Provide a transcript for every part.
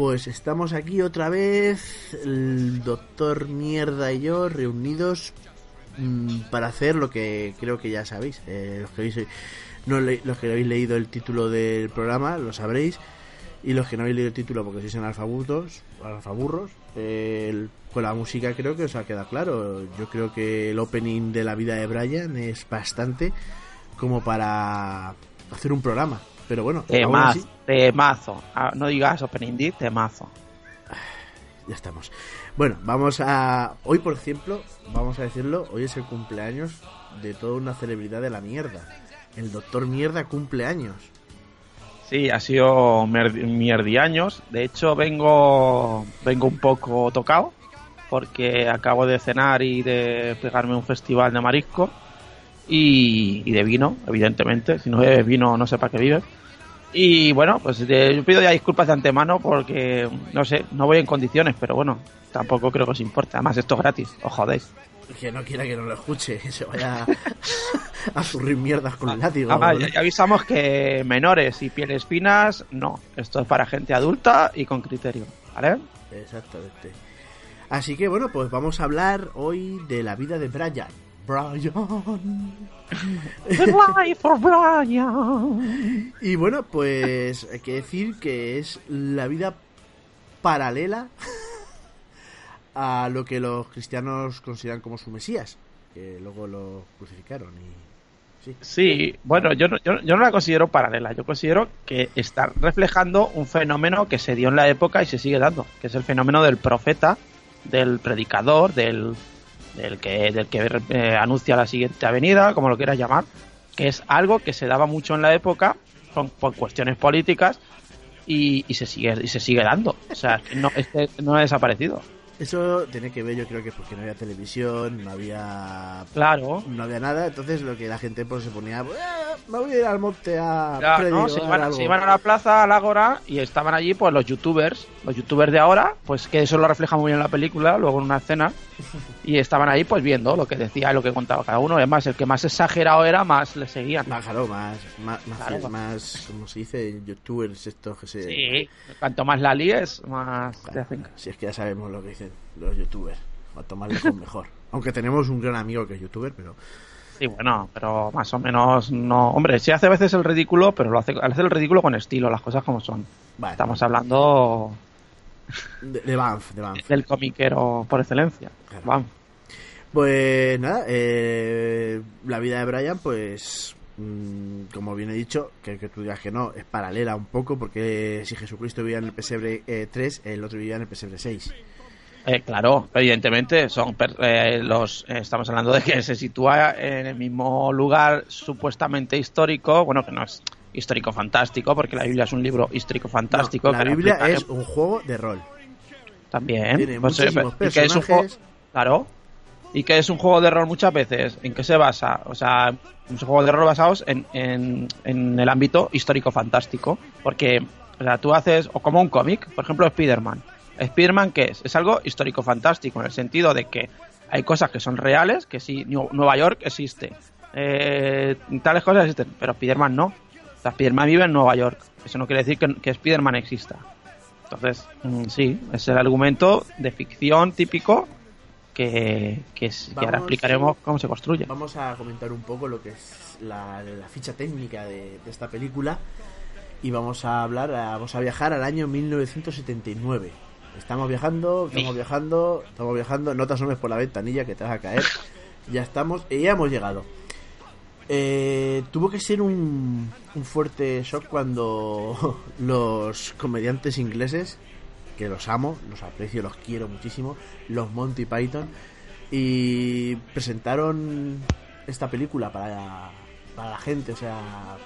pues estamos aquí otra vez, el doctor Mierda y yo, reunidos mm, para hacer lo que creo que ya sabéis. Eh, los, que habéis, no los que habéis leído el título del programa lo sabréis. Y los que no habéis leído el título porque sois analfabutos, alfaburros, eh, con la música creo que os ha quedado claro. Yo creo que el opening de la vida de Brian es bastante como para hacer un programa. Pero bueno, Temazo, así- temazo. Ah, no digas opening D, temazo. ya estamos. Bueno, vamos a. Hoy, por ejemplo, vamos a decirlo, hoy es el cumpleaños de toda una celebridad de la mierda. El doctor Mierda cumple años. Sí, ha sido mier- mierdiaños. De hecho, vengo, vengo un poco tocado porque acabo de cenar y de pegarme un festival de marisco y, y de vino, evidentemente. Si no bebes vino, no sé para qué vives. Y bueno, pues de- yo pido ya disculpas de antemano porque, no sé, no voy en condiciones, pero bueno, tampoco creo que os importe. Además, esto es gratis, os jodéis. Que no quiera que no lo escuche, que se vaya a zurrir mierdas con el látigo. Ah, ya, ya avisamos que menores y pieles finas, no. Esto es para gente adulta y con criterio, ¿vale? Exactamente. Así que bueno, pues vamos a hablar hoy de la vida de Brian. Brian. for Brian. Y bueno, pues hay que decir que es la vida paralela a lo que los cristianos consideran como su Mesías, que luego lo crucificaron y sí. Sí, bueno, yo no, yo, yo no la considero paralela. Yo considero que está reflejando un fenómeno que se dio en la época y se sigue dando, que es el fenómeno del profeta, del predicador, del, del que, del que eh, anuncia la siguiente avenida, como lo quieras llamar, que es algo que se daba mucho en la época con, por cuestiones políticas y, y se sigue y se sigue dando. O sea, no, este no ha desaparecido. Eso tiene que ver, yo creo que porque no había televisión, no había Claro. no había nada, entonces lo que la gente pues se ponía, "Eh, me voy a ir al monte a Ya, ¿no? se, iban, algo". se iban a la plaza, al Ágora, y estaban allí pues los youtubers, los youtubers de ahora, pues que eso lo refleja muy bien en la película, luego en una escena, y estaban ahí pues viendo lo que decía y lo que contaba cada uno. Además, el que más exagerado era, más le seguían. Más, claro, más, más, más, Claro. más, como se dice, youtubers estos que se... Sí, cuanto más la líes, más te hacen. Si es que ya sabemos lo que dicen los youtubers. Cuanto más lejos mejor. Aunque tenemos un gran amigo que es youtuber, pero... Sí, bueno, pero más o menos no. Hombre, sí hace a veces el ridículo, pero lo hace, hace el ridículo con estilo, las cosas como son. Vale, Estamos hablando de, de Banff, de Banff. del comiquero por excelencia. Vamos. Pues nada, eh, la vida de Brian, pues mm, como bien he dicho, que, que tú digas que no, es paralela un poco, porque si Jesucristo vivía en el pesebre eh, 3, el otro vivía en el pesebre 6. Eh, claro, evidentemente son per- eh, los eh, estamos hablando de que se sitúa en el mismo lugar supuestamente histórico, bueno que no es histórico fantástico porque la Biblia es un libro histórico fantástico. No, la que Biblia es un juego de rol. también tiene pues, eh, muchísimos que es un juego, claro, y que es un juego de rol muchas veces. ¿En qué se basa? O sea, un juego de rol basados en, en, en el ámbito histórico fantástico, porque o sea, tú haces o como un cómic, por ejemplo, Spider-Man. Spider-Man, ¿qué es? Es algo histórico fantástico, en el sentido de que hay cosas que son reales, que sí, New- Nueva York existe, eh, tales cosas existen, pero Spider-Man no. O sea, Spider-Man vive en Nueva York. Eso no quiere decir que, que Spider-Man exista. Entonces, mm, sí, es el argumento de ficción típico que, que, es- que ahora explicaremos cómo se construye. Vamos a comentar un poco lo que es la, la ficha técnica de, de esta película y vamos a hablar, a- vamos a viajar al año 1979. Estamos viajando, estamos Sí. viajando, estamos viajando, no te asomes por la ventanilla que te vas a caer. Ya estamos, y ya hemos llegado. Eh, tuvo que ser un, un fuerte shock cuando los comediantes ingleses, que los amo, los aprecio, los quiero muchísimo, los Monty Python, y presentaron esta película para, para la gente. O sea,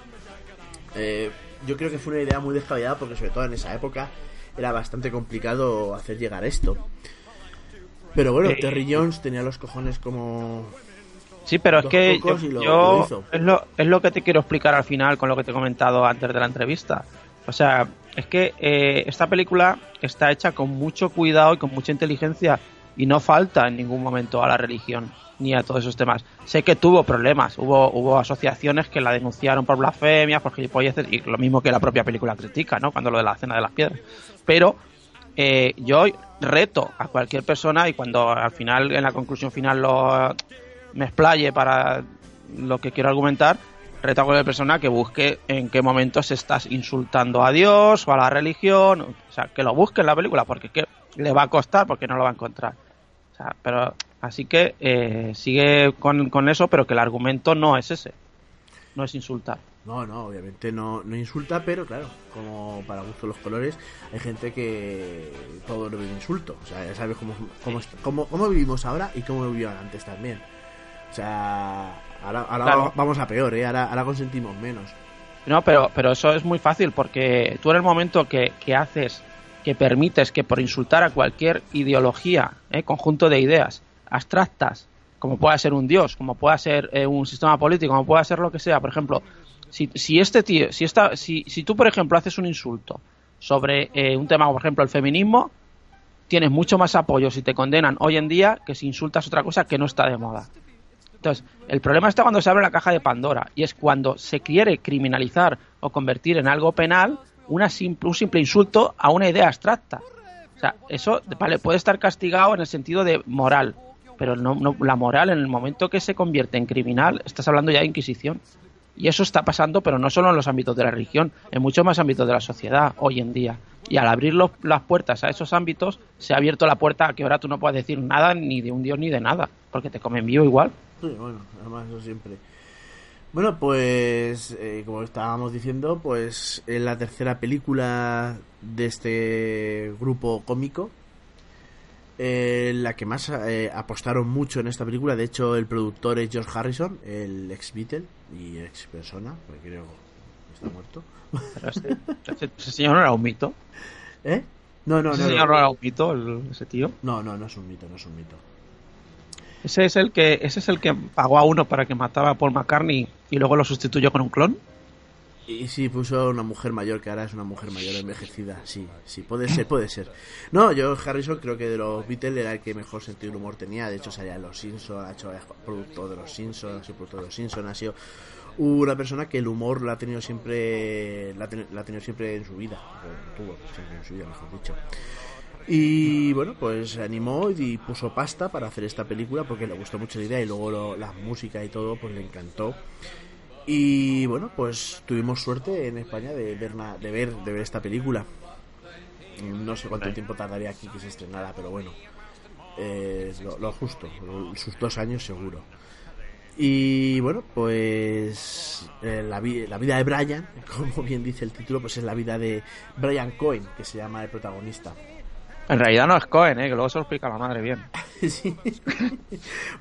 eh, yo creo que fue una idea muy descabellada porque sobre todo en esa época era bastante complicado hacer llegar esto. Pero bueno, Eh, Terry Jones tenía los cojones como... Sí, pero es que yo, lo- lo es, lo, es lo que te quiero explicar al final con lo que te he comentado antes de la entrevista. O sea, es que eh, esta película está hecha con mucho cuidado y con mucha inteligencia y no falta en ningún momento a la religión ni a todos esos temas. Sé que tuvo problemas, hubo, hubo asociaciones que la denunciaron por blasfemia, por gilipolleces y lo mismo que la propia película critica, ¿no? Cuando lo de la cena de las piedras. Pero eh, yo reto a cualquier persona y cuando al final, en la conclusión final, lo, me explaye para lo que quiero argumentar, reto a cualquier persona que busque en qué momentos estás insultando a Dios o a la religión, o sea, que lo busque en la película, porque que le va a costar, porque no lo va a encontrar. O sea, pero así que eh, sigue con, con eso, pero que el argumento no es ese, no es insultar. No, no, obviamente no, no insulta, pero claro, como para gusto los colores, hay gente que todo lo ve insulto. O sea, ya sabes cómo, cómo, cómo, cómo vivimos ahora y cómo vivían antes también. O sea, ahora, ahora Claro. vamos a peor, ¿eh? Ahora, ahora consentimos menos. No, pero, pero eso es muy fácil porque tú en el momento que, que haces, que permites que por insultar a cualquier ideología, eh, conjunto de ideas abstractas, como pueda ser un dios, como pueda ser eh, un sistema político, como pueda ser lo que sea, por ejemplo, si, si este tío, si esta, si, si tú por ejemplo haces un insulto sobre eh, un tema, por ejemplo, el feminismo, tienes mucho más apoyo si te condenan hoy en día que si insultas otra cosa que no está de moda. Entonces, el problema está cuando se abre la caja de Pandora y es cuando se quiere criminalizar o convertir en algo penal una simple, un simple insulto a una idea abstracta. O sea, eso vale, puede estar castigado en el sentido de moral, pero no, la moral en el momento que se convierte en criminal, estás hablando ya de Inquisición. Y eso está pasando, pero no solo en los ámbitos de la religión, en muchos más ámbitos de la sociedad hoy en día. Y al abrir los- las puertas a esos ámbitos, se ha abierto la puerta a que ahora tú no puedes decir nada ni de un dios ni de nada, porque te comen vivo igual. Sí, bueno, además eso siempre. Bueno, pues eh, como estábamos diciendo, pues es la tercera película de este grupo cómico. eh, la que más eh, apostaron mucho en esta película. De hecho, el productor es George Harrison, el ex Beatle y ex persona, porque creo que está muerto. Ese, ese- ese señor no era un mito. ¿Eh? No, no, ese no. señor no No, era un mito, el- ese tío. no, no, no es un mito, no es un mito. Ese es el que ese es el que pagó a uno para que matara a Paul McCartney y luego lo sustituyó con un clon. Y sí, puso una mujer mayor que ahora es una mujer mayor envejecida. Sí, sí, puede ser, puede ser. No, yo Harrison creo que de los Beatles era el que mejor sentido del humor tenía. De hecho, salía Los Simpsons, ha hecho productor de Los Simpsons, ha sido productor de Los Simpsons, ha sido una persona que el humor la ha tenido siempre, la la ha tenido siempre en su vida. Tuvo siempre en su vida, mejor dicho. Y bueno, pues se animó y puso pasta para hacer esta película porque le gustó mucho la idea y luego lo- la música y todo, pues le encantó. Y bueno, pues tuvimos suerte en España de ver, na- de ver, de ver esta película. No sé cuánto Sí. tiempo tardaría aquí que se estrenara, pero bueno, eh, lo, lo justo, sus dos años seguro. Y bueno, pues pues eh, la, vi- la vida de Brian, como bien dice el título, pues es la vida de Brian Cohen, que se llama el protagonista. En realidad no es Cohen, ¿eh? que luego se lo explica la madre bien. Sí.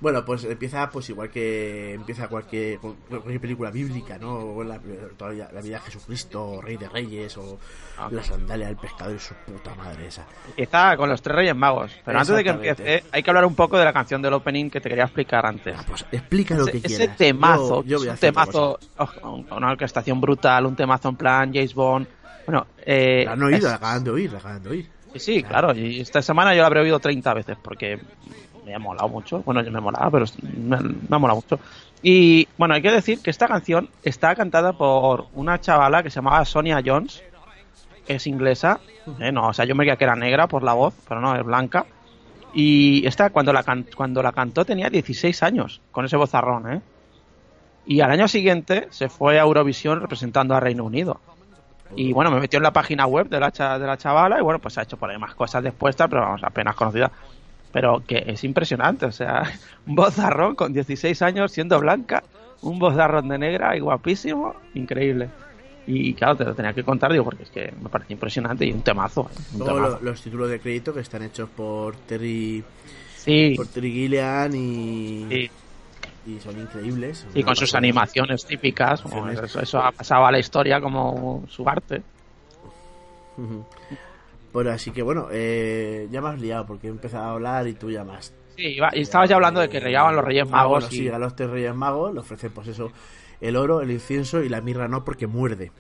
bueno, pues empieza pues igual que empieza cualquier, cualquier película bíblica, ¿no? La, todavía la vida de Jesucristo, Rey de Reyes, o Ah. la sandalia del pescador y su puta madre esa. Empieza con los tres Reyes Magos. Pero antes de que empiece, hay que hablar un poco de la canción del opening que te quería explicar antes. Ah, pues explica lo que quieras. ese temazo, Yo- yo voy a un temazo, oh, una orquestación brutal, un temazo en plan James Bond. Bueno, eh. La han oído, es- la acaban de oír, la acaban de oír. Sí, sí, claro. Y esta semana yo la habré oído 30 veces porque me ha molado mucho. Bueno, yo me molaba, pero me, me ha molado mucho. Y bueno, hay que decir que esta canción está cantada por una chavala que se llamaba Sonia Jones, es inglesa. Eh, no, o sea, yo me creía que era negra por la voz, pero no, es blanca. Y esta, cuando la, can- cuando la cantó, tenía 16 años, con ese vozarrón, ¿eh? Y al año siguiente se fue a Eurovisión representando a Reino Unido. Y bueno, me metió en la página web de la, cha- de la chavala y bueno, pues ha hecho por ahí más cosas después, pero vamos, apenas conocida. Pero que es impresionante, o sea, un vozarrón con 16 años siendo blanca, un vozarrón de negra y guapísimo, increíble. Y claro, te lo tenía que contar, digo, porque es que me parece impresionante y un temazo. ¿eh? Un temazo. los títulos de crédito que están hechos por Terry, Sí, por Terry Gilliam y, sí, y son increíbles. y con sus animaciones típicas, eso, eso ha pasado a la historia como su arte. Bueno, así que bueno, eh, ya me has liado porque he empezado a hablar y tú ya más. Sí, iba- y estabas ya hablando de que rellaban los Reyes Ah, Magos bueno, y... sí, a los tres Reyes Magos le ofrecen pues eso, el oro, el incienso y la mirra no porque muerde.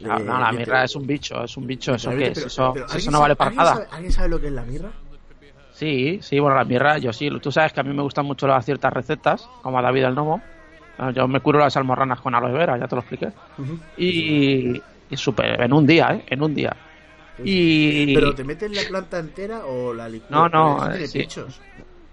No, Eh, no, la mirra es un bicho, es un bicho, ¿eso es? Eso, pero eso ¿alguien no vale para ¿alguien nada. sabe- ¿Alguien sabe lo que es la mirra? Sí, sí, bueno, la mirra, yo sí. Tú sabes que a mí me gustan mucho las ciertas recetas, como a David el Nomo. Yo me curo las almorranas con aloe vera, ya te lo expliqué. Y, y súper, en un día, ¿eh? En un día. Y... ¿Pero te metes la planta entera o la licúas? No, no, eso eh, sí.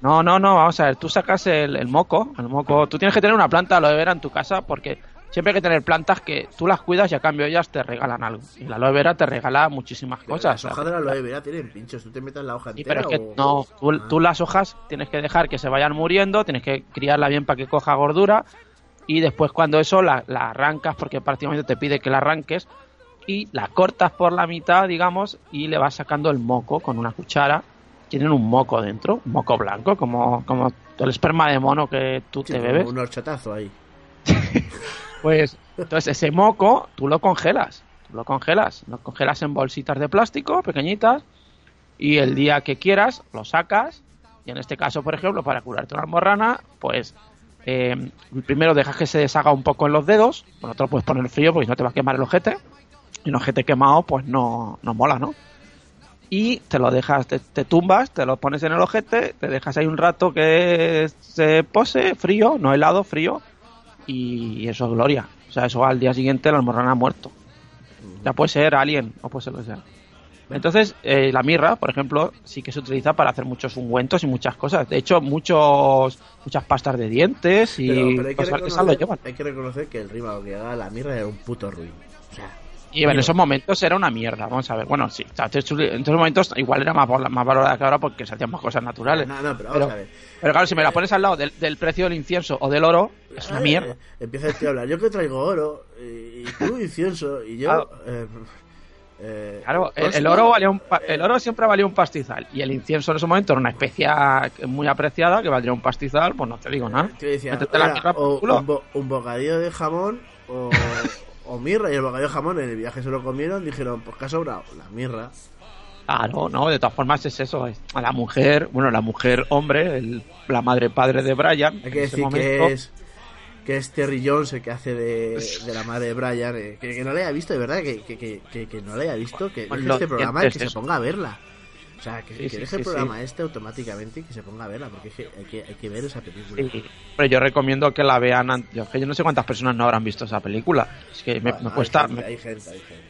No, no, no, vamos a ver, tú sacas el, el moco, el moco, tú tienes que tener una planta de aloe vera en tu casa porque siempre hay que tener plantas que tú las cuidas y a cambio ellas te regalan algo. Y la aloe vera te regala muchísimas Pero cosas. Las hojas de la aloe vera tienen pinchos. ¿Tú te metes la hoja Sí, entera pero es que o- no, tú, Ah. tú las hojas tienes que dejar que se vayan muriendo, tienes que criarla bien para que coja gordura y después cuando eso la, la arrancas, porque prácticamente te pide que la arranques y la cortas por la mitad, digamos, y le vas sacando el moco con una cuchara. Tienen un moco dentro, un moco blanco, como, como el esperma de mono que tú Sí, te bebes. Un horchatazo ahí. Pues entonces ese moco tú lo congelas, tú lo congelas, lo congelas en bolsitas de plástico pequeñitas y el día que quieras lo sacas y en este caso, por ejemplo, para curarte una almorrana, pues eh, primero dejas que se deshaga un poco en los dedos, bueno, te lo puedes poner frío porque no te va a quemar el ojete y un ojete quemado pues no, no mola, ¿no? Y te lo dejas, te, te tumbas, te lo pones en el ojete, te dejas ahí un rato que se pose frío, no helado, frío, y eso es gloria. O sea, eso al día siguiente la almorrana ha muerto. Ya puede ser alien o puede ser lo que sea. Entonces, eh, la mirra, por ejemplo, sí que se utiliza para hacer muchos ungüentos y muchas cosas. De hecho, muchos muchas pastas de dientes y Pero, pero hay, que cosas lo reconocer, llevan. hay que reconocer que el rima que haga la mirra era un puto ruido. O sea, Y en esos momentos era una mierda, vamos a ver. Bueno, sí, en esos momentos igual era más, val- más valorada que ahora porque se hacían más cosas naturales. no, no, pero vamos Pero, a ver. pero claro, si me la pones al lado del, del precio del incienso o del oro, es una Eh, mierda. Empieza el tío a hablar. Yo que traigo oro y, y tú incienso y yo. Claro. eh, eh, Claro, el, el oro valía un pa- el oro siempre valía un pastizal y el incienso en ese momento era una especia muy apreciada que valdría un pastizal, pues no te digo nada. Te decía, Métete la "Oiga, mirra por o el culo". un, bo- un bocadillo de jamón o, o mirra. Y el bocadillo de jamón en el viaje se lo comieron. Dijeron, pues que ha sobrado la mirra. Claro, no, de todas formas es eso. es a la mujer, bueno, la mujer hombre, el- la madre padre de Brian. Hay que decir momento, que es que es Terry Jones el que hace de, de la madre de Brian. eh, que, que no la haya visto, de verdad, que, que, que, no la haya visto. Que los este programa y que se ponga a verla. O sea, que, Sí, que sí, deje el programa este automáticamente y que se ponga a verla, porque es que hay que, hay que ver esa película. Pero yo recomiendo que la vean. an- Yo, yo no sé cuántas personas no habrán visto esa película. Es que me, Bueno, me hay cuesta. gente, hay gente, hay gente.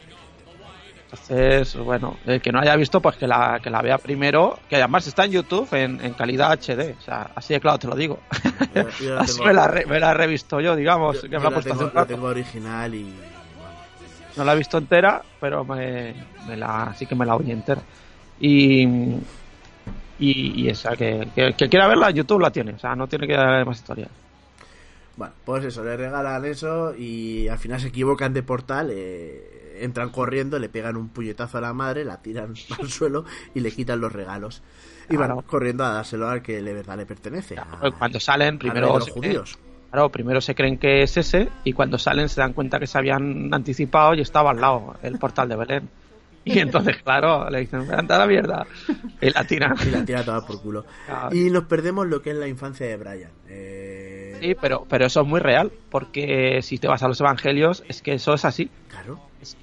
Entonces, bueno, el que no haya visto, pues que la, que la vea primero. Que además está en YouTube en, en calidad HD. O sea, así de claro te lo digo. Yo- yo la así tengo- me la, re- me la he revisto yo, digamos. yo- que me la tengo, la tengo original y. No la he visto entera, pero me, me la, sí que me la oí entera. Y, y, y esa, que, que, que quiera verla YouTube la tiene, o sea, no tiene que dar más historia. Bueno, pues eso, le regalan eso y al final se equivocan de portal, eh, entran corriendo, le pegan un puñetazo a la madre, la tiran al suelo y le quitan los regalos. Y van Claro. corriendo a dárselo al que de verdad le pertenece. a- Pues Cuando salen, al primero los judíos. claro, primero se creen que es ese y cuando salen se dan cuenta que se habían anticipado y estaba al lado el portal de Belén. Y entonces, claro, le dicen, anda a la mierda. Y la tiran. Y la tira toda por culo. Claro. Y nos perdemos lo que es la infancia de Brian. Eh, Sí, pero, pero eso es muy real, porque si te vas a los evangelios, es que eso es así. Claro.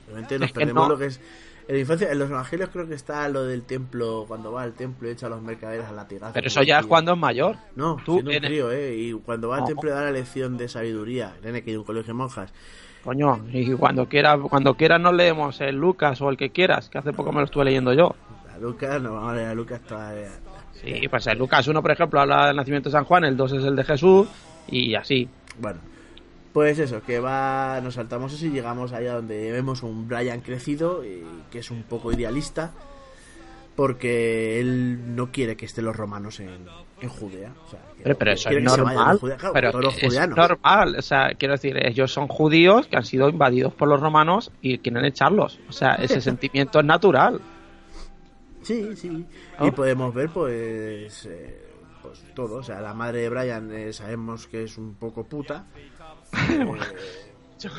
Realmente nos es que perdemos no- lo que es. En la infancia, en los evangelios creo que está lo del templo, cuando va al templo y echa a los mercaderes al latigazo. Pero eso ya es cuando es mayor. No, Tú siendo un crío, ¿eh? Y cuando va al templo y da la lección de sabiduría, nene, que hay un colegio de monjas. Coño, y cuando quiera, cuando quieras nos leemos el Lucas o el que quieras, que hace poco me lo estuve leyendo yo. A Lucas, no vamos a leer a Lucas todavía. Sí, pues el Lucas 1, por ejemplo, habla del nacimiento de San Juan, el 2 es el de Jesús, y así. Bueno, pues eso, que va, nos saltamos eso y llegamos allá donde vemos un Brian crecido, y que es un poco idealista, porque él no quiere que estén los romanos en, en Judea. O sea, Pero, eso es normal. Judea. Claro, pero todos los que es normal. O sea, quiero decir, ellos son judíos que han sido invadidos por los romanos y quieren echarlos. O sea, ese sentimiento es natural. Sí, sí. ¿No? Y podemos ver, pues, eh, pues todo. O sea, la madre de Brian eh, sabemos que es un poco puta.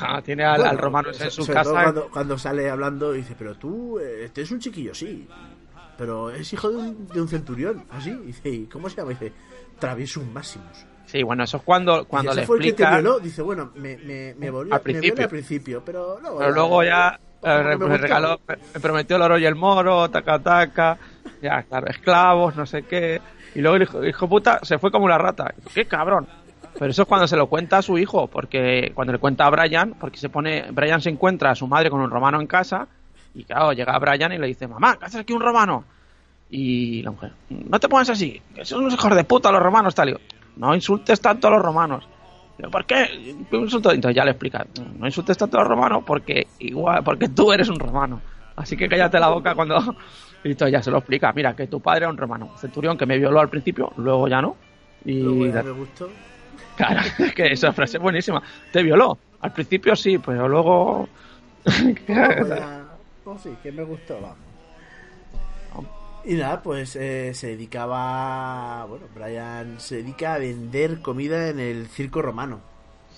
Ah, Tiene al, Bueno, al romano en su casa. Cuando, cuando sale hablando, dice, pero tú, eh, este es un chiquillo, sí. Pero es hijo de un, de un centurión, así. Dice, ¿y cómo se llama? Dice, Travisun Maximus. Sí, bueno, eso es cuando, cuando Dice, le ¿Ese fue el que te explican. violó? Dice, bueno, me, me, me, volvió- Al me principio. al principio, pero luego, Pero luego ya eh, me me, gustó. regaló, me me prometió el oro y el moro, taca taca, ya claro, esclavos, no sé qué. Y luego el hijo, hijo puta se fue como una rata. ¡Qué cabrón! Pero eso es cuando se lo cuenta a su hijo, porque cuando le cuenta a Brian, porque se pone, Brian se encuentra a su madre con un romano en casa, y claro, llega Brian y le dice, mamá, ¿qué haces aquí un romano? Y la mujer, no te pongas así, que son unos hijos de puta los romanos, tal. Y yo, no insultes tanto a los romanos. ¿Por qué? Entonces ya le explica, no insultes tanto a los romanos porque igual, porque tú eres un romano. Así que cállate la boca cuando... Y entonces ya se lo explica, mira, que tu padre era un romano, centurión que me violó al principio, luego ya no. Y Luego ya me gustó. Claro, es que esa frase es buenísima. Te violó. Al principio sí, pero luego... Sí, que me gustó, vamos. Y nada, pues eh, se dedicaba, bueno, Brian se dedica a vender comida en el circo romano.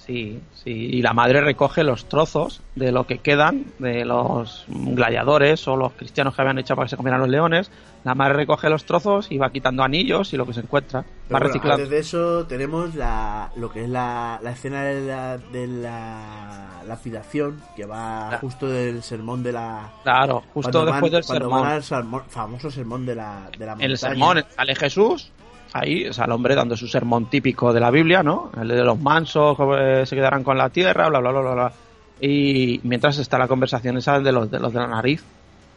Sí, sí. Y la madre recoge los trozos de lo que quedan de los gladiadores o los cristianos que habían hecho para que se comieran los leones. La madre recoge los trozos y va quitando anillos y lo que se encuentra. Pero Va bueno, reciclando. antes de eso tenemos la, lo que es la, la escena de la, de la lapidación, que va Claro. justo del sermón de la... Claro, justo después van- del sermón. van al famoso sermón de la, de la el sermón sale Jesús, ahí, o sea, el hombre dando su sermón típico de la Biblia, ¿no? El de los mansos que se quedarán con la tierra, bla, bla, bla, bla, bla. Y mientras está la conversación esa de los de, los de la nariz,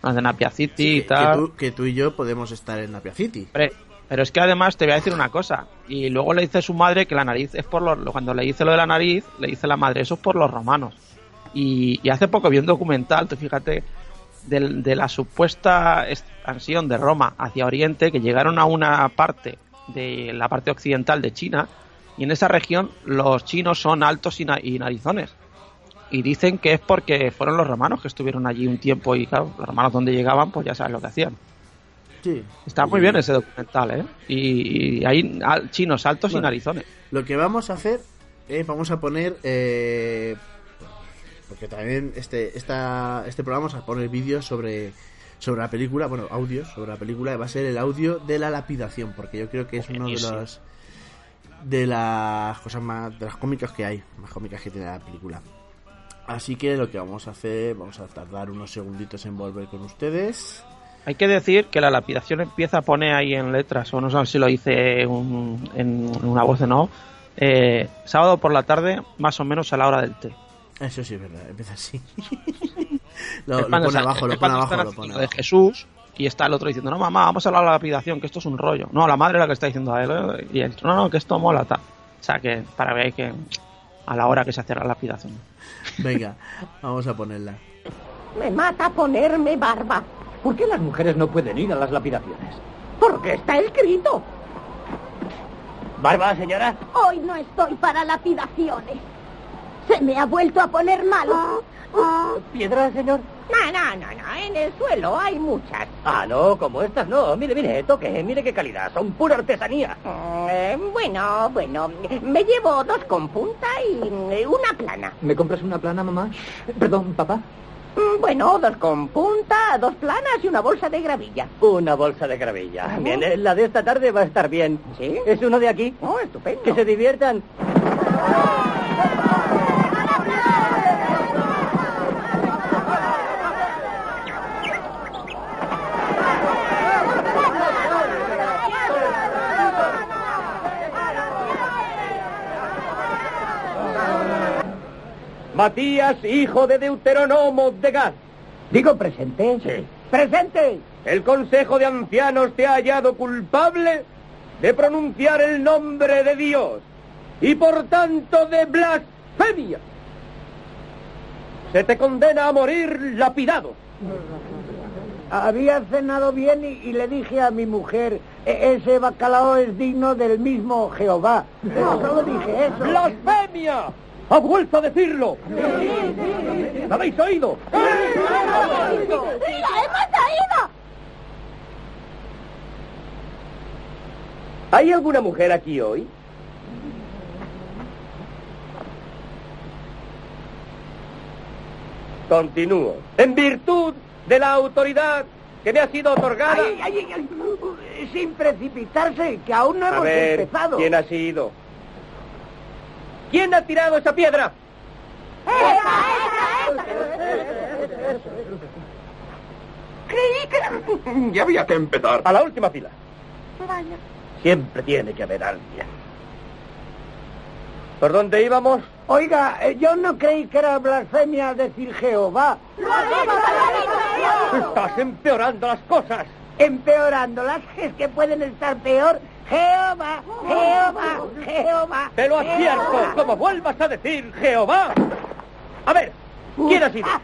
los de Napia City Sí, y tal. que tú, que tú y yo podemos estar en Napia City. Pero es que además te voy a decir una cosa. Y luego le dice su madre que la nariz es por los. Cuando le dice lo de la nariz, le dice la madre, eso es por los romanos. Y, y hace poco vi un documental, tú fíjate, del- de, la supuesta expansión de Roma hacia Oriente, que llegaron a una parte de la parte occidental de China, y en esa región los chinos son altos y, na- y narizones. Y dicen que es porque fueron los romanos que estuvieron allí un tiempo y claro, los romanos donde llegaban, pues ya sabes lo que hacían. Sí. Está muy bien ese documental, ¿eh? Y, y hay al- chinos altos Bueno. y narizones. Lo que vamos a hacer es, vamos a poner, eh, porque también este, esta, este programa vamos a poner vídeos sobre, sobre la película, bueno, audios sobre la película, va a ser el audio de la lapidación, porque yo creo que es uno de los de las cosas más, de las cómicas que hay, más cómicas que tiene la película. Así que lo que vamos a hacer, vamos a tardar unos segunditos en volver con ustedes. Hay que decir que la lapidación empieza a poner ahí en letras, o no sé si lo hice un- en una voz de no. Eh, sábado por la tarde, más o menos a la hora del té. Eso sí es verdad, empieza así. lo, pone abajo, lo pone abajo, lo pone de abajo. Jesús y está el otro diciendo, no mamá, vamos a hablar de la lapidación, que esto es un rollo. No, la madre es la que está diciendo a él, ¿eh? y él, no, no, que esto mola, tal. O sea que para que veáis que a la hora que se hace la lapidación. Venga, vamos a ponerla. Me mata ponerme barba. ¿Por qué las mujeres no pueden ir a las lapidaciones? Porque está escrito. ¿Barba, señora? Hoy no estoy para lapidaciones. Se me ha vuelto a poner malo. ¿Piedra, señor? No, no, no, no. En el suelo hay muchas. Ah, no, como estas no. Mire, mire, toque, mire qué calidad. Son pura artesanía. Mm, eh, bueno, bueno. Me llevo dos con punta y eh, una plana. ¿Me compras una plana, mamá? Perdón, papá. Mm, Bueno, dos con punta, dos planas y una bolsa de gravilla. Una bolsa de gravilla. Bien, eh, la de esta tarde va a estar bien. ¿Sí? Es uno de aquí. Oh, estupendo. Que se diviertan. Matías, hijo de Deuteronomo de Gad. Digo presente. Sí. ¡Presente! El Consejo de Ancianos te ha hallado culpable de pronunciar el nombre de Dios y por tanto de blasfemia. Se te condena a morir lapidado. Había cenado bien y, y le dije a mi mujer, "E- ese bacalao es digno del mismo Jehová. Pero solo dije eso. ¡Blasfemia! ¡Ha vuelto a decirlo! ¿Lo habéis oído? ¡Sí, la hemos traído! ¿Hay alguna mujer aquí hoy? Continúo. En virtud de la autoridad que me ha sido otorgada. Ay, ay, ay, ay, sin precipitarse, que aún no A hemos ver, empezado. ¿quién ha sido? ¿Quién ha tirado esa piedra? Creí que... Ya había que empezar. A la última fila. Siempre tiene que haber alguien. ¿Por dónde íbamos? Oiga, eh, yo no creí que era blasfemia decir Jehová. Estás empeorando las cosas. Empeorándolas, es que pueden estar peor. Jehová, Jehová, Jehová. Te lo advierto, como vuelvas a decir Jehová. A ver, ¿quién ha sido?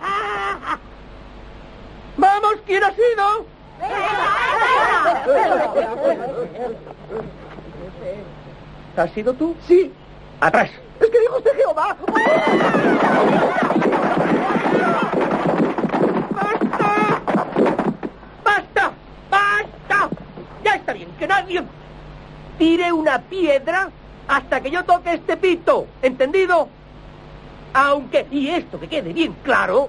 Vamos, ¿quién ha sido? ¿Has sido tú? Sí, Atrás. es que dijo usted Jehová. ¡Basta! ¡Basta! Ya está bien, que nadie tire una piedra hasta que yo toque este pito. ¿Entendido? Aunque, y esto que quede bien claro,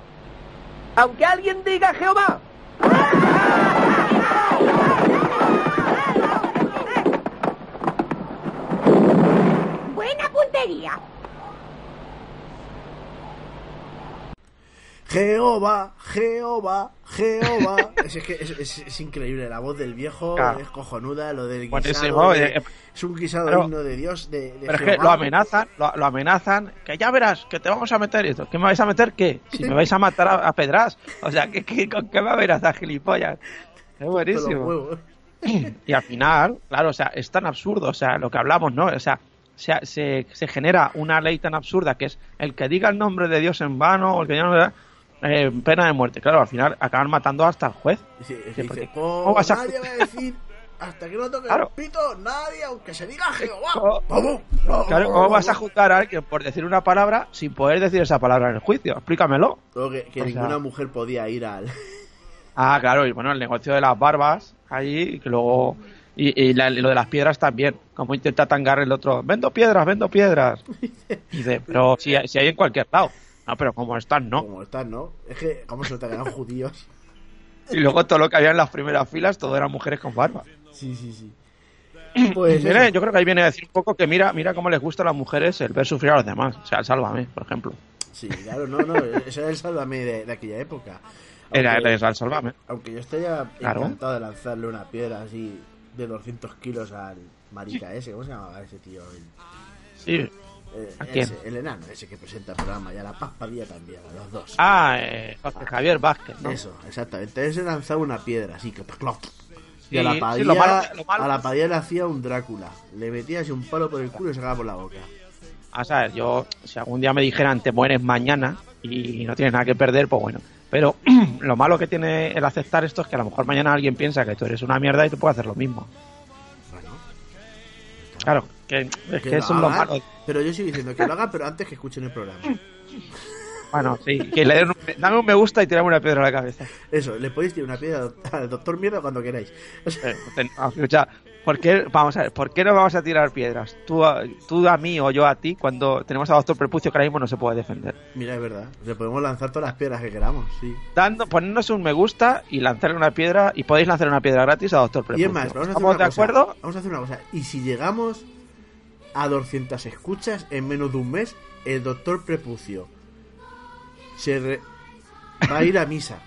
aunque alguien diga Jehová. Buena puntería. Jehová, Jehová, Jehová. Es, es que es, es- es increíble, la voz del viejo Claro. es cojonuda, lo del Buenísimo, guisado. de- eh, es un guisado pero- digno de Dios. De, de Pero es que lo amenazan, lo, lo amenazan, que ya verás, que te vamos a meter esto. ¿Qué me vais a meter qué? Si me vais a matar a, a pedras. O sea, ¿qué, qué, ¿con qué me amenazas, gilipollas? Es buenísimo. Y al final, claro, o sea, es tan absurdo, o sea, lo que hablamos, ¿no? O sea, se, se, se genera una ley tan absurda que es el que diga el nombre de Dios en vano o el que diga el nombre de- eh, pena de muerte. Claro, al final acaban matando hasta el juez. Sí, porque- "Pues ¿cómo vas a- nadie va a decir hasta que no toque Claro. el pito, nadie, aunque se diga Jehová. ¿Cómo- Vamos, vamos, Claro, ¿cómo vas a juzgar a alguien por decir una palabra sin poder decir esa palabra en el juicio? Explícamelo. Luego que, que O sea- ninguna mujer podía ir al. Ah, claro, y bueno, el negocio de las barbas allí, y que luego. Y, y la- y lo de las piedras también. Como intenta tangar el otro. Vendo piedras, vendo piedras. Y dice, pero si, si hay en cualquier lado. No, pero como están, no. Como están, ¿no? Es que, ¿cómo se nota que eran judíos? Y luego todo lo que había en las primeras filas, todo eran mujeres con barba. Sí, sí, sí. Pues. Viene- eso. yo creo que ahí viene a decir un poco que mira, mira cómo les gusta a las mujeres el ver sufrir a los demás. O sea, sálvame, por ejemplo. Sí, claro, no, no. Ese era el sálvame de, de aquella época. Era Aunque- el el sálvame. Aunque yo estaría Claro. encantado de lanzarle una piedra así de 200 kilos al marica ese. ¿Cómo se llamaba ese tío? El, Sí. Eh, ¿A quién? ese, el enano ese que presenta el programa. Y a la Paz también, a los dos. Ah, eh, Jorge Javier Vázquez, ¿no? Eso, exactamente. Ese lanzaba una piedra así que... ¡cloc! Y a la sí, Padilla, lo malo- lo malo- a la Padilla le hacía un Drácula. Le metía así un palo por el culo y sacaba por la boca. A saber, yo, si algún día me dijeran te mueres mañana y no tienes nada que perder, pues bueno. Pero lo malo que tiene el aceptar esto es que a lo mejor mañana alguien piensa que tú eres una mierda y tú puedes hacer lo mismo. Bueno, Claro, que, es que lo eso es lo hagan, malo. Pero yo sigo diciendo que lo hagan, pero antes que escuchen el programa. Bueno, sí, que le den un, dame un me gusta y tirame una piedra a la cabeza. Eso, le podéis tirar una piedra al doctor Mierda cuando queráis. Eh, ten- escucha, ¿por qué, vamos a ver, ¿por qué no vamos a tirar piedras? Tú a, tú a mí o yo a ti cuando tenemos a Doctor Prepucio que ahora mismo no se puede defender. Mira, es verdad. Le podemos lanzar todas las piedras que queramos, sí. Dando, ponernos un me gusta y lanzarle una piedra y podéis lanzar una piedra gratis a Doctor Y Prepucio. es más, vamos a hacer ¿Estamos una de cosa. acuerdo? Vamos a hacer una cosa. Y si llegamos a 200 escuchas en menos de un mes, el doctor Prepucio se re- va a ir a misa.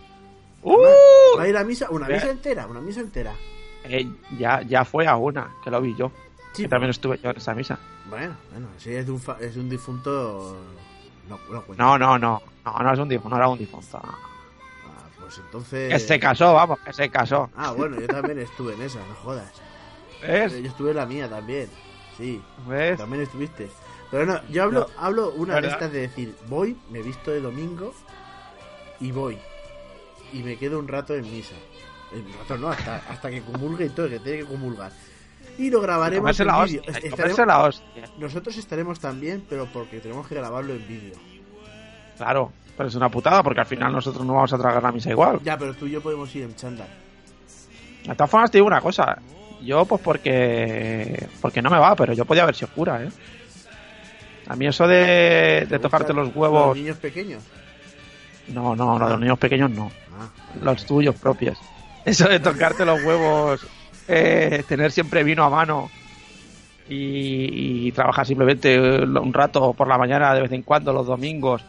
¡Uh! Va a ir a misa, una misa entera, una misa entera. Eh, ya, ya fue a una, que lo vi yo. Sí, que también estuve yo en esa misa. Bueno, bueno, si es de un, fa- es de un difunto. No, no. No, no, no. No, no es un difunto, no era un difunto. Ah, pues entonces. Que se casó, vamos, que se casó. Ah, bueno, yo también estuve en esa, no jodas. ¿Ves? Yo estuve en la mía también. Sí, ¿Ves? también estuviste. Pero no, yo hablo, hablo una de estas de decir, voy, me visto de domingo y voy. Y me quedo un rato en misa. Un rato no, hasta, hasta que comulgue y todo, que tiene que comulgar. Y lo grabaremos en vídeo. Estaremos-. Nosotros estaremos también, pero porque tenemos que grabarlo en vídeo. Claro, pero es una putada porque al final nosotros no vamos a tragar la misa igual. Ya, pero tú y yo podemos ir en chándal. De todas formas te digo una cosa. Yo pues porque porque no me va, pero yo podía haber sido cura, ¿eh? A mí eso de, de tocarte los Los huevos... niños pequeños. No, no, no, los niños pequeños no. Ah, Los tuyos propios. Eso de tocarte los huevos, eh, tener siempre vino a mano y, y trabajar simplemente un rato por la mañana de vez en cuando, los domingos,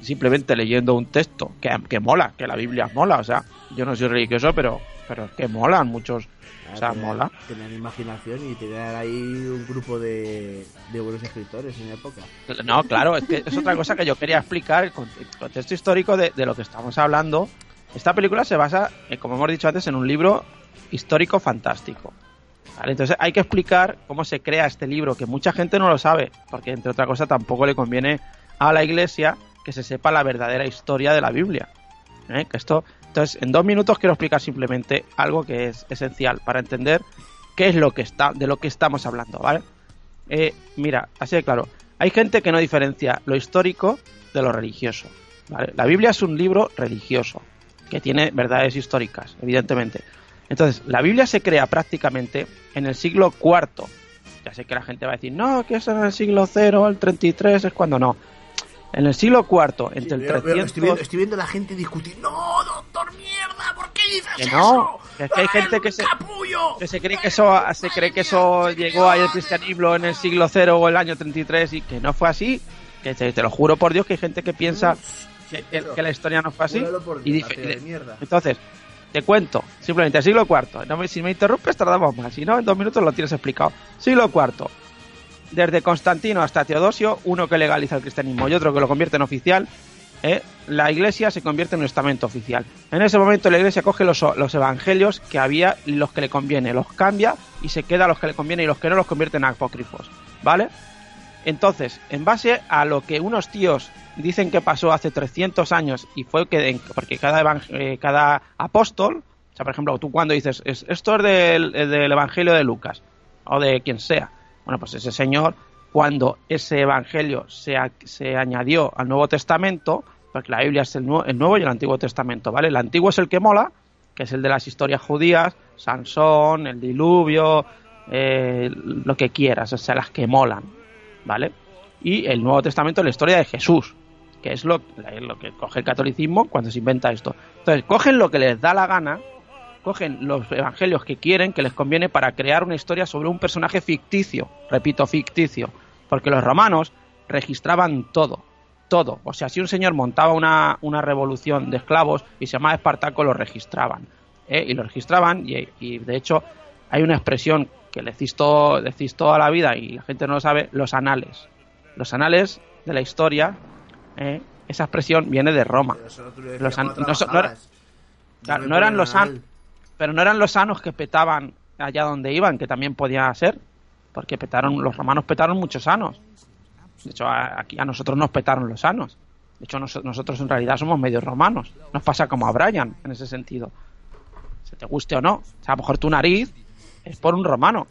simplemente leyendo un texto que, que mola, que la Biblia mola. O sea, yo no soy religioso, pero, pero es que molan muchos. O sea, tener- mola. Tener imaginación y tener ahí un grupo de, de buenos escritores en la época. No, claro, es que es otra cosa que yo quería explicar, el conte- el contexto histórico de, de lo que estamos hablando. Esta película se basa, eh, como hemos dicho antes, en un libro histórico fantástico. ¿Vale? Entonces hay que explicar cómo se crea este libro, que mucha gente no lo sabe, porque entre otra cosa tampoco le conviene a la iglesia que se sepa la verdadera historia de la Biblia. ¿eh? Que esto, entonces, en dos minutos quiero explicar simplemente algo que es esencial para entender qué es lo que está, de lo que estamos hablando, ¿vale? Eh, mira, así de claro, hay gente que no diferencia lo histórico de lo religioso. ¿vale? La Biblia es un libro religioso, que tiene verdades históricas, evidentemente. Entonces, la Biblia se crea prácticamente en el siglo IV. Ya sé que la gente va a decir, no, que eso en el siglo 0, el 33 es cuando no. En el siglo IV, entre el Veo- veo- 300... estoy, viendo, estoy viendo a la gente discutir. ¡No, doctor mierda! ¿Por qué dices Que eso? no, que es que hay ¡Ah, gente que se- que se cree que eso se cree que eso llegó ahí el cristianismo en el siglo 0 o el año 33 y que no fue así que te, te lo juro por Dios que hay gente que piensa que, que- la historia no fue así y dice- de entonces te cuento simplemente siglo IV no me- si me interrumpes tardamos más si no en dos minutos lo tienes explicado siglo IV desde Constantino hasta Teodosio uno que legaliza el cristianismo y otro que lo convierte en oficial ¿eh? la iglesia se convierte en un estamento oficial. En ese momento la iglesia coge los, evangelios que había y los que le conviene, los cambia y se queda los que le conviene y los que no los convierte en apócrifos. ¿Vale? Entonces, en base a lo que unos tíos dicen que pasó hace 300 años y fue que, porque cada, eh, cada apóstol, o sea, por ejemplo, tú cuando dices, "Es- esto es del evangelio de Lucas o de quien sea, bueno, pues ese señor, cuando ese evangelio se, se añadió al Nuevo Testamento, porque la Biblia es el, nuevo- el Nuevo y el Antiguo Testamento, ¿vale? El Antiguo es el que mola, que es el de las historias judías, Sansón, el diluvio, eh, lo que quieras, o sea, las que molan, ¿vale? Y el Nuevo Testamento es la historia de Jesús, que es lo, lo que coge el catolicismo cuando se inventa esto. Entonces, cogen lo que les da la gana, cogen los evangelios que quieren, que les conviene para crear una historia sobre un personaje ficticio, repito, ficticio, porque los romanos registraban todo, todo. O sea, si un señor montaba una, una revolución de esclavos y se llamaba Espartaco, lo registraban. ¿eh? Y lo registraban, y, y, de hecho hay una expresión que decís, todo, decís toda la vida y la gente no lo sabe, los anales. Los anales de la historia, ¿eh? esa expresión viene de Roma. Los an- no eran los an- pero no eran los sanos que petaban allá donde iban, que también podía ser, porque petaron, los romanos petaron muchos sanos. De hecho, a- aquí a nosotros nos petaron los sanos. De hecho, nos- nosotros en realidad somos medios romanos. Nos pasa como a Brian en ese sentido. Se te guste o no. O sea, a lo mejor tu nariz es por un romano.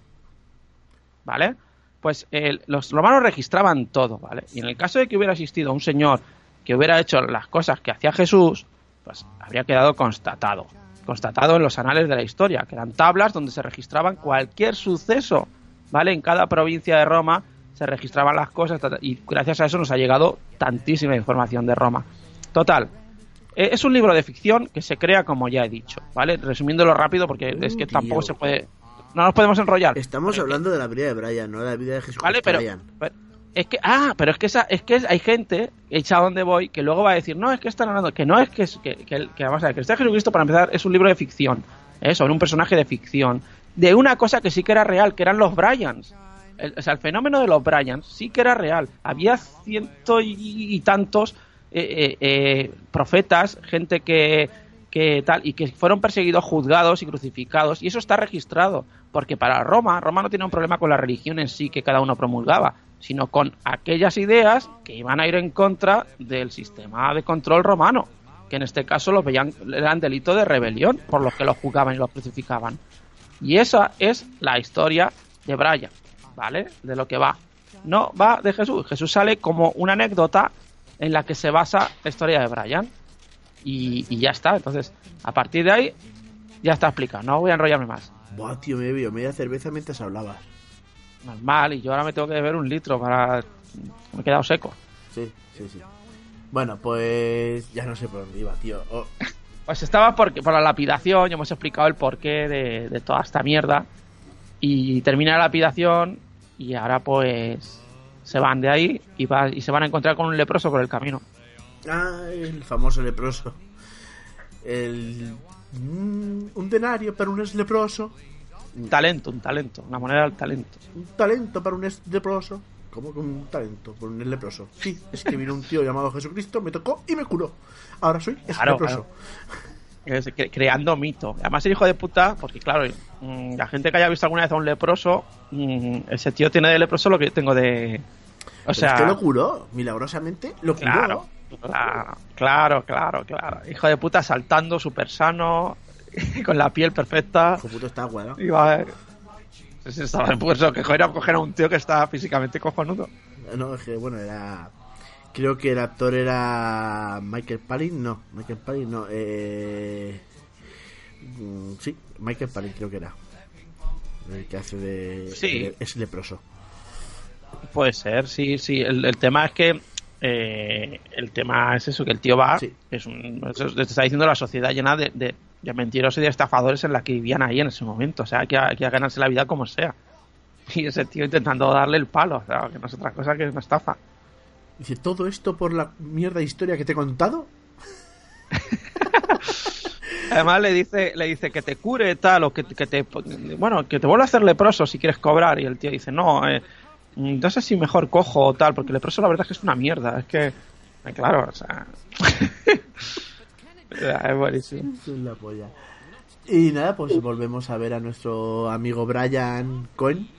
¿vale? Pues los romanos registraban todo, ¿vale? Y en el caso de que hubiera existido un señor que hubiera hecho las cosas que hacía Jesús, pues habría quedado constatado. Constatado en los anales de la historia, que eran tablas donde se registraban cualquier suceso, ¿vale? En cada provincia de Roma se registraban las cosas y gracias a eso nos ha llegado tantísima información de Roma. Total, eh, es un libro de ficción que se crea como ya he dicho, ¿vale? Resumiéndolo rápido porque es que Uh, tampoco se puede... No nos podemos enrollar. Estamos hablando de la vida de Brian, no de la vida de Jesús. Vale, pero, pero- es que ah, pero es que esa, es que hay gente hecha donde voy que luego va a decir no es que están hablando que no es que que, que, que vamos a ver que este Jesucristo para empezar es un libro de ficción ¿eh? sobre un personaje de ficción. De una cosa que sí que era real que eran los Bryans. El- o sea el fenómeno de los Bryans sí que era real. Había ciento y, y tantos eh, eh, eh, profetas gente que que tal y que fueron perseguidos, juzgados y crucificados y eso está registrado. Porque para Roma Roma no tiene un problema con la religión en sí que cada uno promulgaba sino con aquellas ideas que iban a ir en contra del sistema de control romano que en este caso los veían eran delito de rebelión por los que los juzgaban y los crucificaban y esa es la historia de Brian vale de lo que va no va de Jesús Jesús sale como una anécdota en la que se basa la historia de Brian y, ya está. Entonces, a partir de ahí, ya está explicado. No voy a enrollarme más. Buah, tío, me media cerveza mientras hablabas. Normal, y yo ahora me tengo que beber un litro para. Me he quedado seco. Sí, sí, sí. Bueno, pues ya no sé por dónde iba, tío. Oh, Pues estaba por, por la lapidación, ya hemos explicado el porqué de, de toda esta mierda. Y termina la lapidación, y ahora pues. Se van de ahí y, va- y se van a encontrar con un leproso por el camino. Ah, el famoso leproso. El... mm, un denario para un leproso. Un talento, un talento, una moneda del talento. Un talento para un leproso. ¿Cómo que un talento para un leproso? Sí, es que vino un tío llamado Jesucristo, me tocó y me curó. Ahora soy Claro, leproso. Es cre- creando mito. Además, el hijo de puta, porque claro, mm, la gente que haya visto alguna vez a un leproso, mm, ese tío tiene de leproso lo que yo tengo de. O Pero sea, es que lo curó, milagrosamente lo curó. claro, claro, claro, claro, claro. Hijo de puta saltando, súper sano, con la piel perfecta. Hijo puto está. Y va, sí, sí, estaba pues, que era coger a un tío que está físicamente cojonudo. No, es que bueno, era. Creo que el actor era Michael Palin, no, Michael Palin no, eh... mm, Sí, Michael Palin creo que era. El que hace de... Sí. Es leproso. Puede ser, sí, sí. El, el tema es que eh, el tema es eso, que el tío va, Sí. es un, te está diciendo la sociedad llena de, de, de mentirosos y de estafadores en la que vivían ahí en ese momento. O sea, hay que, hay que ganarse la vida como sea. Y ese tío intentando darle el palo, o sea, que no es otra cosa que una estafa. Dice, ¿todo esto por la mierda de historia que te he contado? Además le dice, le dice que te cure tal o que, que te bueno, que te vuelva a hacer leproso si quieres cobrar y el tío dice, "No, eh, no sé si mejor cojo o tal, porque leproso la verdad es que es una mierda, es que eh, claro, o sea, es buenísimo. Es la polla. Y nada, pues volvemos a ver a nuestro amigo Brian Cohen.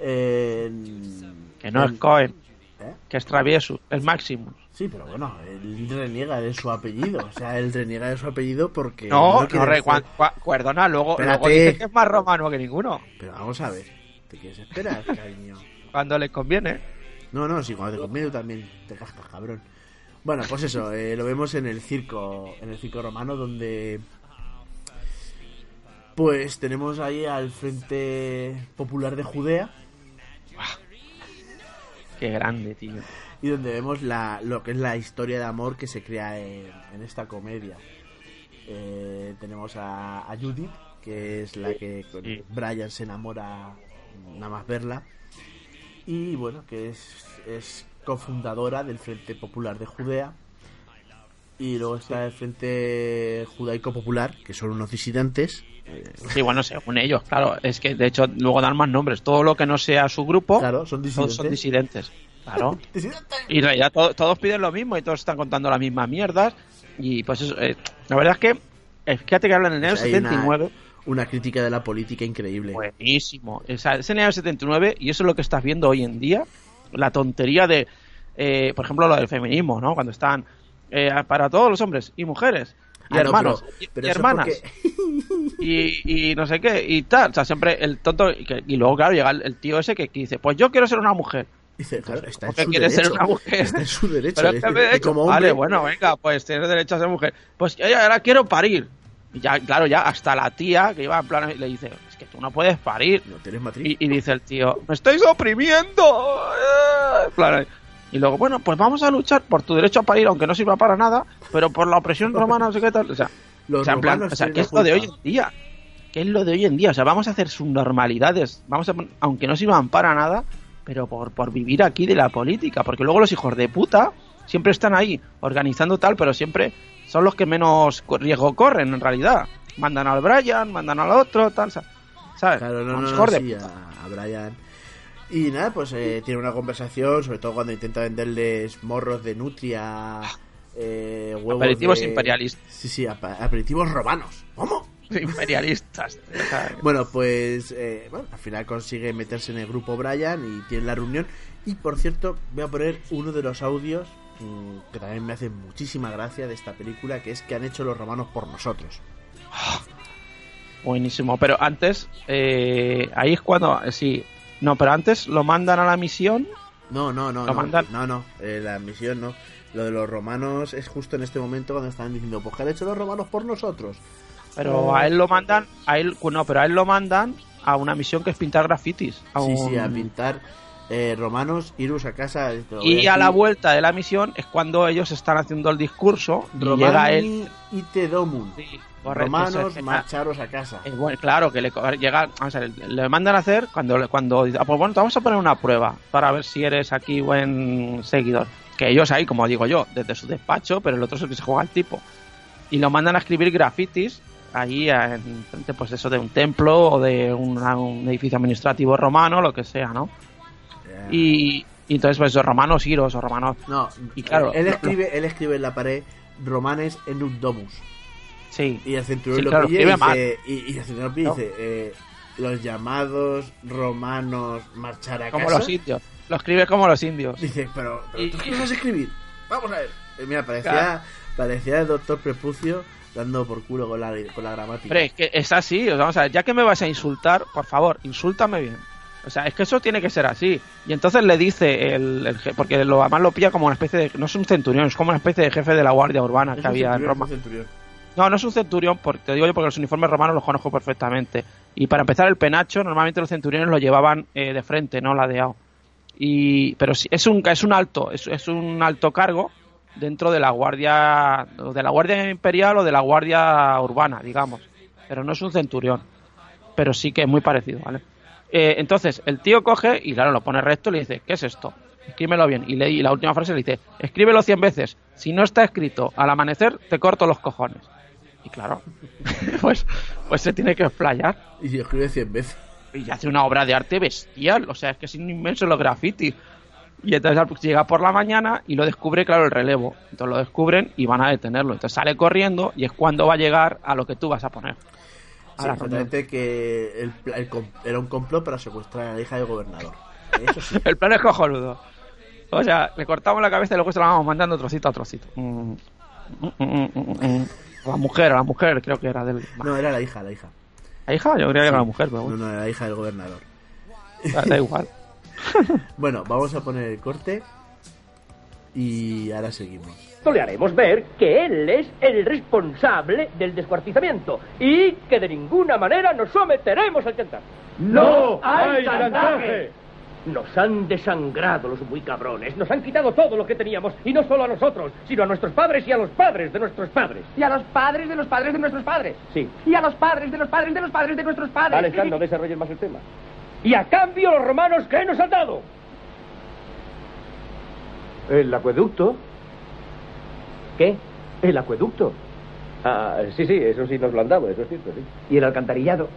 en- Que no en- es Cohen, ¿Eh? que es Travieso, es Maximus. Sí, pero bueno, él reniega de su apellido. O sea, él reniega de su apellido porque. No, no, quiere re- perdona, luego, luego dice que es más romano que ninguno, Pero vamos a ver. ¿Te quieres esperar, cariño? cuando le conviene. No, no, sí, cuando te conviene tú también te cascas, cabrón. Bueno, pues eso, eh, lo vemos en el circo, en el circo romano, donde pues tenemos ahí al Frente Popular de Judea Qué grande, tío. y donde vemos la, lo que es la historia de amor que se crea en, en esta comedia. Eh, tenemos a, a Judith, que es la que con. Brian se enamora nada más verla. Y bueno, que es, es cofundadora del Frente Popular de Judea. Y luego está el Frente Judaico Popular, que son unos disidentes. Eh, Sí, bueno, según ellos, claro. Es que de hecho luego dan más nombres. Todo lo que no sea su grupo, claro, son todos disidentes. son disidentes. Claro. Disidentes. Y en realidad to- todos piden lo mismo y todos están contando las mismas mierdas. Y pues eso, eh, la verdad es que, eh, fíjate que hablan en el año Pues hay una- 79. Una crítica de la política increíble. Buenísimo. O sea, es en el año 79 y eso es lo que estás viendo hoy en día. La tontería de, eh, por ejemplo, lo del feminismo, ¿no? Cuando están eh, para todos los hombres y mujeres. y Ah, no, hermanos, pero- y- pero y eso hermanas, porque- y, y no sé qué, y tal. O sea, siempre el tonto. Y, que- y luego, claro, llega el, el tío ese que, dice: Pues yo quiero ser una mujer. Dice, claro, está en ¿Por qué su quieres derecho. ser una mujer? Está en su derecho. Pero es es que decir, me he hecho, como hombre, vale, bueno, venga, pues tienes derecho a ser mujer. Pues yo ya- ahora quiero parir. Y ya, claro, ya hasta la tía que iba en plan le dice: Es que tú no puedes parir. No tienes matriz. Y, y dice el tío, me estáis oprimiendo. Eh, plan, Y luego, bueno, pues vamos a luchar por tu derecho a parir, aunque no sirva para nada, pero por la opresión romana, no sé qué tal. O sea, Los o sea, en plan, romanos o sea, tienen ¿qué es lo de hoy en día? ¿Qué es lo de hoy en día? O sea, vamos a hacer subnormalidades, vamos a, aunque no sirvan para nada, pero por, por vivir aquí de la política, porque luego los hijos de puta siempre están ahí organizando tal, pero siempre son los que menos riesgo corren en realidad. Mandan al Brian, mandan al otro, tal, sa- ¿sabes? Claro, no, no, sí, a, a Brian. Y nada, pues eh, tiene una conversación, sobre todo cuando intenta venderles morros de nutria, eh, huevos Aperitivos de- imperialistas. Sí, sí, aperitivos romanos. ¿Cómo? imperialistas. Bueno, pues eh, bueno, al final consigue meterse en el grupo Brian y tiene la reunión. Y por cierto, voy a poner uno de los audios que también me hace muchísima gracia de esta película, que es que han hecho los romanos por nosotros. Buenísimo, pero antes, eh, ahí es cuando, eh, sí, no, pero antes lo mandan a la misión. No, no, no, Lo no, mandan. no, no, eh, la misión no. Lo de los romanos es justo en este momento cuando están diciendo, pues que han hecho los romanos por nosotros. Pero a él lo mandan, a él, no, pero a él lo mandan a una misión que es pintar grafitis. a Sí, un- sí, a pintar eh, romanos, iros a casa. Y a la vuelta de la misión es cuando ellos están haciendo el discurso y llega él. Romani y te domum. Sí, correcto, romanos, es- marcharos a casa. Eh, bueno, claro, que le llega, ver, le mandan a hacer cuando le- cuando dice, ah, pues bueno, te vamos a poner una prueba para ver si eres aquí buen seguidor. Que ellos ahí, como digo yo, desde su despacho, pero el otro es el que se juega al tipo. Y lo mandan a escribir grafitis ahí en frente, pues eso, de un templo o de un edificio administrativo romano, lo que sea, ¿no? Eh, Y, y entonces, pues, romanos giros o romanos. No, y claro, él lo- escribe, él escribe en la pared romanes en un domus. Sí. Y el centurión Sí, lo claro, pilla y y, y el centurión No. dice, eh, los llamados romanos marchar a Como casa. los indios. Lo escribe como los indios. Dice, pero, pero Y- ¿tú qué vas a escribir? Vamos a ver. Eh, mira, parecía, Claro. parecía el doctor Prepucio dando por culo con la, con la gramática. Pero es que es así, vamos a ver, ya que me vas a insultar, por favor, insúltame bien. O sea, es que eso tiene que ser así. Y entonces le dice el, el je- porque lo, además lo pilla como una especie de, no es un centurión, es como una especie de jefe de la guardia urbana Es que había en Roma. No, no es un centurión, porque, te digo yo porque los uniformes romanos los conozco perfectamente. Y para empezar, el penacho, normalmente los centuriones lo llevaban eh, de frente, no ladeado. Y, pero sí, es un, es un alto, es, es un alto cargo dentro de la guardia, de la guardia imperial o de la guardia urbana, digamos. Pero no es un centurión. Pero sí que es muy parecido, ¿vale? Eh, entonces, el tío coge y claro, lo pone recto y le dice, ¿qué es esto? Escríbelo bien. Y, le, y la última frase le dice, escríbelo 100 veces. Si no está escrito al amanecer, te corto los cojones. Y claro, pues, pues se tiene que explayar. Y si escribe 100 veces. Y hace una obra de arte bestial. O sea, es que es inmenso los graffiti. Y entonces al- llega por la mañana y lo descubre, claro, el relevo. Entonces lo descubren y van a detenerlo. Entonces sale corriendo y es cuando va a llegar a lo que tú vas a poner. A Sí, la exactamente que el, el era un complot para secuestrar a la hija del gobernador. Eso sí. El plan es cojonudo. O sea, le cortamos la cabeza y luego se la vamos mandando trocito a trocito. Mm, mm, mm, mm, la mujer, la mujer creo que era del... No, era la hija, la hija. ¿La hija? Yo creía que era la mujer, pero No, bueno, no, era la hija del gobernador. da, da igual. Bueno, vamos a poner el corte y ahora seguimos. Le haremos ver que él es el responsable del descuartizamiento y que de ninguna manera nos someteremos al chantaje. ¡No hay chantaje! Nos han desangrado los muy cabrones, nos han quitado todo lo que teníamos, y no solo a nosotros, sino a nuestros padres y a los padres de nuestros padres. Y a los padres de los padres de nuestros padres. Sí. Y a los padres de los padres de los padres de nuestros padres. Alejandro, desarrollen más el tema. Y a cambio los romanos, ¿qué nos han dado? El acueducto. ¿Qué? El acueducto. Ah, sí, sí, eso sí nos lo han dado, eso es cierto, sí. Y el alcantarillado.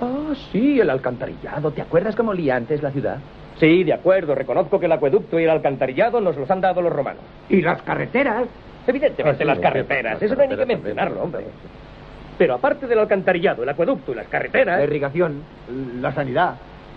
Ah, sí, el alcantarillado, ¿Te acuerdas cómo olía antes la ciudad? Sí, de acuerdo, reconozco que el acueducto y el alcantarillado nos los han dado los romanos. Y las carreteras. Evidentemente Ah, sí, las carreteras, eso no hay ni que mencionarlo, hombre. Pero aparte del alcantarillado, el acueducto y las carreteras... La irrigación. La sanidad.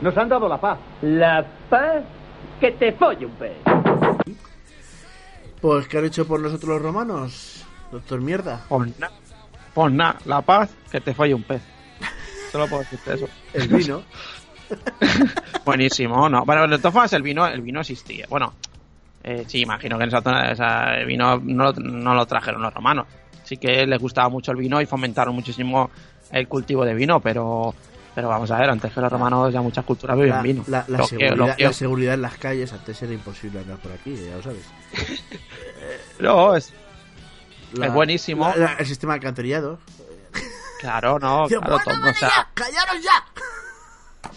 Nos han dado la paz. La paz que te folle un pez. Pues, ¿qué han hecho por nosotros los romanos? Doctor Mierda. Pues nada, pues nada, la paz, que te falle un pez. Solo puedo decirte eso. El vino. Buenísimo, ¿no? Bueno, de todas formas, el vino, el vino existía. Bueno, eh, sí, imagino que en esa zona, esa- el vino no, lo- no lo trajeron los romanos. Sí que les gustaba mucho el vino y fomentaron muchísimo el cultivo de vino, pero pero vamos a ver, antes que los romanos ya muchas culturas bebían La, vino. la- seguridad, lo que- la seguridad en las calles antes era imposible andar por aquí, ya lo sabes. no, es, es buenísimo. el sistema alcantarillado. Claro, no, claro, "Bueno, todo, o sea, ¡Callaros ya!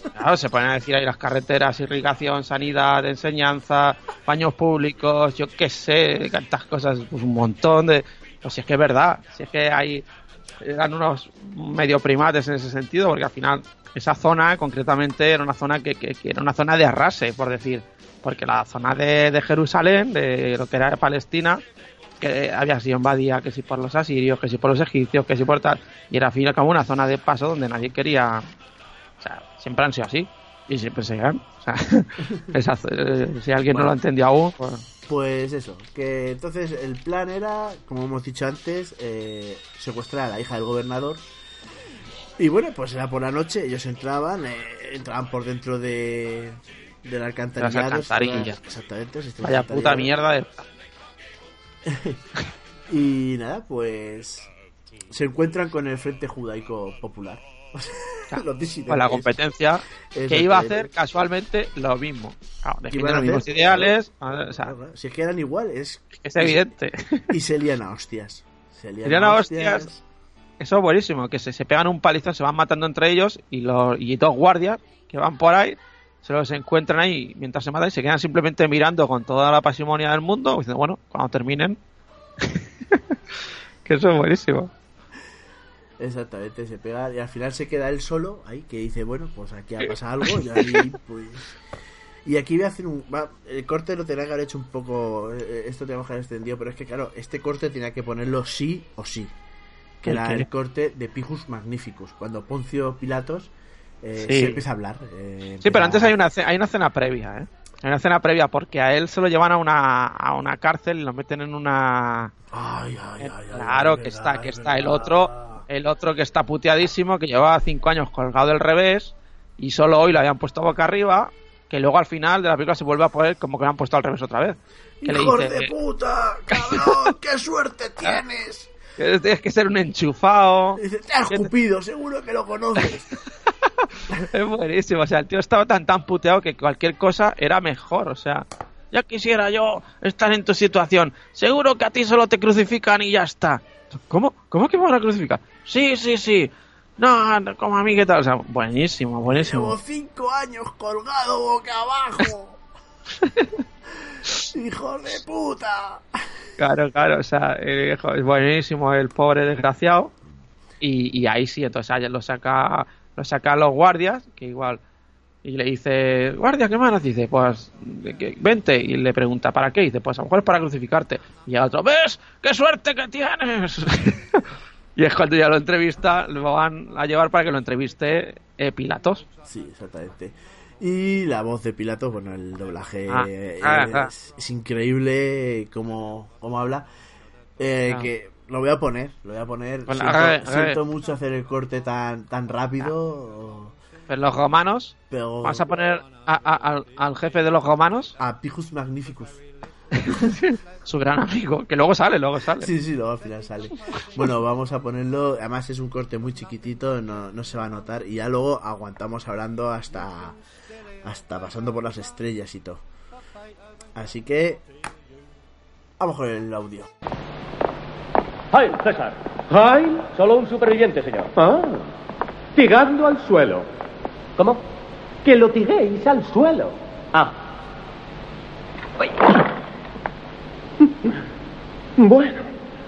Claro, se pueden decir ahí las carreteras, irrigación, sanidad, enseñanza, baños públicos, yo qué sé, tantas cosas, pues un montón de... Pues si es que es verdad, si es que hay... Eran unos medio primates en ese sentido, porque al final esa zona concretamente era una zona que, que- que era una zona de arrase, por decir, porque la zona de, de Jerusalén, de lo que era Palestina, que había sido invadida que si por los asirios, que si por los egipcios, que si por tal, y era al fin y al cabo una zona de paso donde nadie quería o sea, siempre han sido así. Y siempre seguirán. O sea, esa- eh, si alguien no lo ha entendido aún, pues, Pues eso, que entonces el plan era, como hemos dicho antes, eh, secuestrar a la hija del gobernador. Y bueno, pues era por la noche, ellos entraban, eh, entraban por dentro de del alcantarillado. Las alcantarillas. Exactamente. vaya puta mierda. De... Y nada, pues se encuentran con el Frente Judaico Popular. Los. Con la competencia que iba a hacer casualmente lo mismo. Claro, defienden los mismos ideales. o sea. Si es que eran iguales. es evidente. Y se lían a hostias. Se lían, Se lían a hostias. Eso es buenísimo, que se, se pegan un palizón, se van matando entre ellos y, los, y dos guardias que van por ahí se los encuentran ahí mientras se matan y se quedan simplemente mirando con toda la pasimonia del mundo. Diciendo, bueno, cuando terminen. que eso es buenísimo. Exactamente, se pega y al final se queda él solo ahí que dice, bueno, pues aquí ha pasado algo y ahí pues... Y aquí voy a hacer un... va, el corte lo tenía que haber hecho un poco... eh, Esto tenemos que haber extendido, pero es que claro, este corte tenía que ponerlo sí o sí. Que ¿El era qué? el corte de Pijus Magnificus. Cuando Poncio Pilatos eh, Sí. se empieza a hablar. eh, Sí, pero antes hay una, hay una cena previa, ¿eh? Hay una cena previa porque a él se lo llevan a una, a una cárcel y lo meten en una... Ay, ay, ay, ay, Claro que verdad, está, que es está el verdad. otro, el otro que está puteadísimo, que llevaba cinco años colgado del revés y solo hoy lo habían puesto boca arriba, que luego al final de la película se vuelve a poner como que lo han puesto al revés otra vez. Que le ¡Hijos dice, de puta! ¡Cabrón! ¡Qué suerte tienes! tienes que ser un enchufado. Dice, te has escupido, seguro que lo conoces. Es buenísimo, o sea, el tío estaba tan tan puteado que cualquier cosa era mejor, o sea, ya quisiera yo estar en tu situación. Seguro que a ti solo te crucifican y ya está. ¿Cómo? ¿Cómo que me van a crucificar? Sí, sí, sí. No, no, como a mí, ¿qué tal? O sea, buenísimo, Llevo buenísimo. cinco años colgado boca abajo. ¡Hijos de puta! Claro, claro, o sea, es buenísimo el pobre desgraciado. Y, y ahí sí, entonces lo saca, lo saca los guardias, que igual, y le dice, guardia, ¿qué más? Dice, pues, vente. Y le pregunta, ¿para qué? Dice, pues a lo mejor es para crucificarte. Y el otro, ¿ves? ¡Qué suerte que tienes! y es cuando ya lo entrevista, lo van a llevar para que lo entreviste eh, Pilatos. Sí, exactamente. Y la voz de Pilatos, bueno, el doblaje Ah, eh, ah, es, ah. es increíble como, como habla. Eh. Que lo voy a poner, lo voy a poner. Bueno, siento mucho hacer el corte tan, tan rápido. Pero los romanos, Pero vamos a poner a- a- al, al jefe de los romanos, a Pijus Magnificus. su gran amigo, que luego sale, luego sale. Sí, sí, luego al final sale. Bueno, vamos a ponerlo. Además, es un corte muy chiquitito, no, no se va a notar. Y ya luego aguantamos hablando hasta, hasta pasando por las estrellas y todo. Así que. Vamos con el audio. ¡Ay, César! ¡Ay! Solo un superviviente, señor. ¡Ah! Tigando al suelo. ¿Cómo? Que lo tiréis al suelo. Ah, Bueno,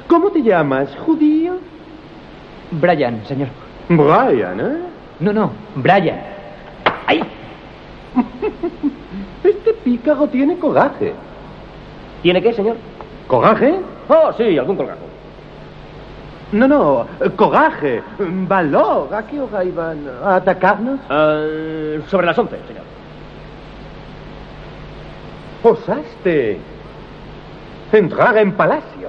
¿cómo te llamas, judío? Brian, señor. Brian, ¿eh? No, no, Brian. ¡Ay! Este pícaro tiene coraje. ¿Tiene qué, señor? ¿Coraje? Oh, sí, algún colgajo. No, no, eh, coraje, valor. ¿A qué hora iban a atacarnos? Ah, sobre las once, señor. Osaste entrar en palacio.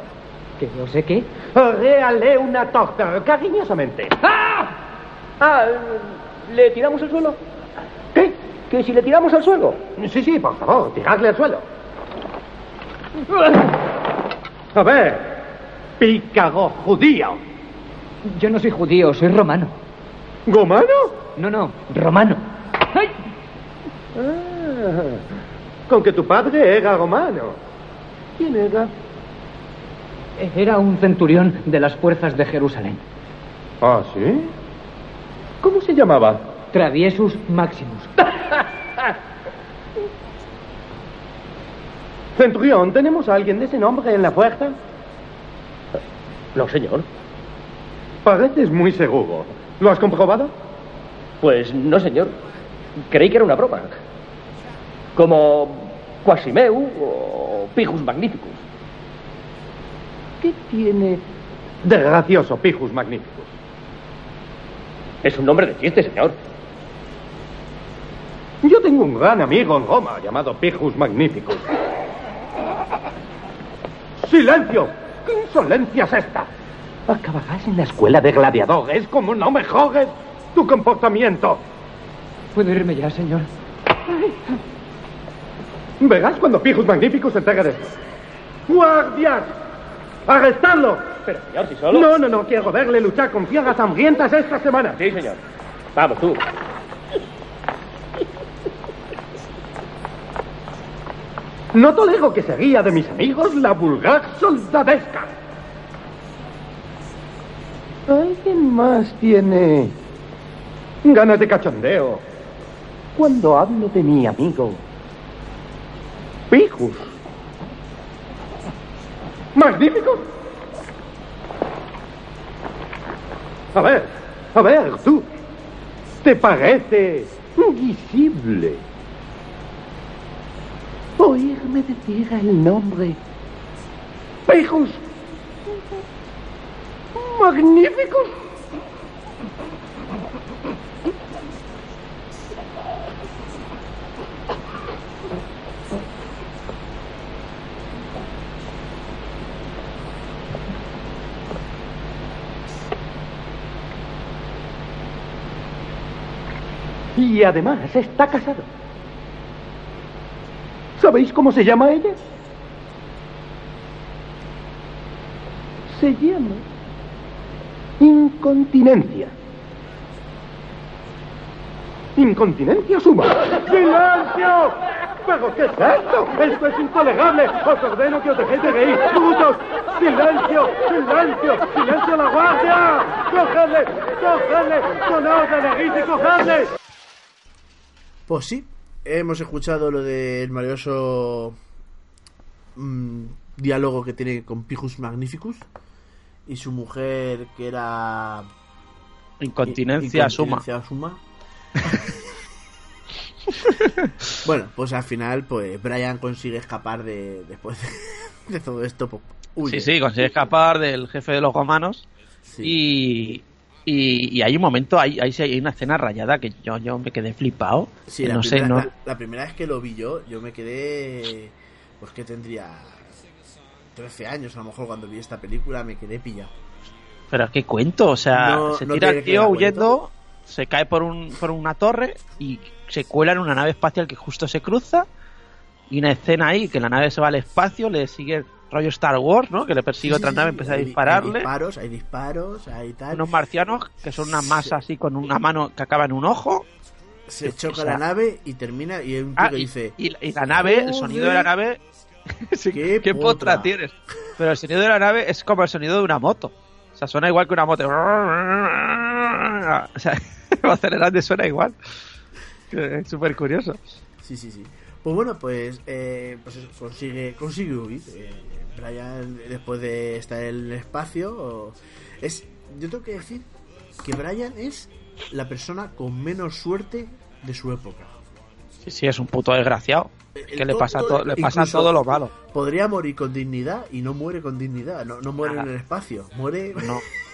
¿Que no sé qué? Réale una torta, cariñosamente. ¡Ah! Ah, ¿le tiramos al suelo? ¿Qué? Que si le tiramos al suelo. Sí, sí, por favor, tiradle al suelo. A ver, pícaro judío. Yo no soy judío, soy romano. ¿Gomano? No, no, romano. ¡Ay! Ah, con que tu padre era romano. ¿Quién era? Era un centurión de las fuerzas de Jerusalén. Ah, ¿sí? ¿Cómo se llamaba? Traviesus Maximus. Centurión, ¿tenemos a alguien de ese nombre en la puerta? No, señor. Pareces muy seguro. ¿Lo has comprobado? Pues no, señor. Creí que era una broma. Como Quasimeu o Pijus Magnificus. ¿Qué tiene de gracioso Pijus Magnificus? Es un nombre de chiste, señor. Yo tengo un gran amigo en Roma llamado Pijus Magnificus. ¡Silencio! ¿Qué insolencia es esta? Acabarás en la escuela de gladiadores como no mejores tu comportamiento. ¿Puedo irme ya, señor? Verás cuando Pijus Magnificus se entere de esto. ¡Guardias! ¡Arrestadlo! Pero, señor, si solo... No, no, no quiero verle luchar con fieras hambrientas esta semana. Sí, señor. Vamos, tú. No tolero que se ría de mis amigos la vulgar soldadesca. ¿Alguien más tiene ganas de cachondeo cuando hablo de mi amigo Pijus? ¿Magnífico? A ver, a ver, tú. ¿Te parece visible oírme decir el nombre? Pijus. Magnífico. Y además está casado. ¿Sabéis cómo se llama ella? Se llama incontinencia. Incontinencia suma. ¡Silencio! ¿Pero qué es esto? Esto es intolerable. Os ordeno que os dejéis de reír. ¡Brutos! ¡Silencio! ¡Silencio! ¡Silencio a la guardia! ¡Cogedle! ¡Cogedle! ¡Sonaos de nariz y cogedle! Pues sí, hemos escuchado lo del maravilloso mm, diálogo que tiene con Pijus Magnificus y su mujer que era Incontinencia suma. Incontinencia suma. bueno, pues al final, pues Brian consigue escapar de después de, de todo esto. pues, huye. Sí, sí, consigue escapar del jefe de los romanos. Sí. Y, y, y hay un momento, hay, hay, hay una escena rayada que yo, yo me quedé flipado. Sí, que la, no sé, primera, no. la, la primera vez que lo vi yo, yo me quedé. Pues que tendría 13 años, a lo mejor cuando vi esta película me quedé pillado. Pero qué cuento, o sea, No- se tira el que tío huyendo, se cae por, un, por una torre y se cuela en una nave espacial que justo se cruza. Y una escena ahí que la nave se va al espacio, le sigue rollo Star Wars, ¿no? Que le persigue Sí, otra nave, empieza a hay- Hay dispararle. disparos, hay disparos, hay tal. Unos marcianos que son una masa así con una mano que acaba en un ojo. Se choca la nave y termina. Y hay un tío Ah, que y, dice: y la- y la nave, el sonido de la nave. ¡Qué ¿Qué, potra potra! tienes? Pero el sonido de la nave es como el sonido de una moto. O sea, suena igual que una moto. O sea, acelerando suena igual. Es súper curioso. Sí, sí, sí. Pues bueno, pues, eh, pues eso, consigue, consigue huir. Eh, Brian, después de estar en el espacio, es, yo tengo que decir que Brian es la persona con menos suerte de su época. Sí, sí, es un puto desgraciado. Que le pasa, todo- to- le pasa todo lo malo. Podría morir con dignidad y no muere con dignidad. No, no muere Nada. en el espacio, muere No,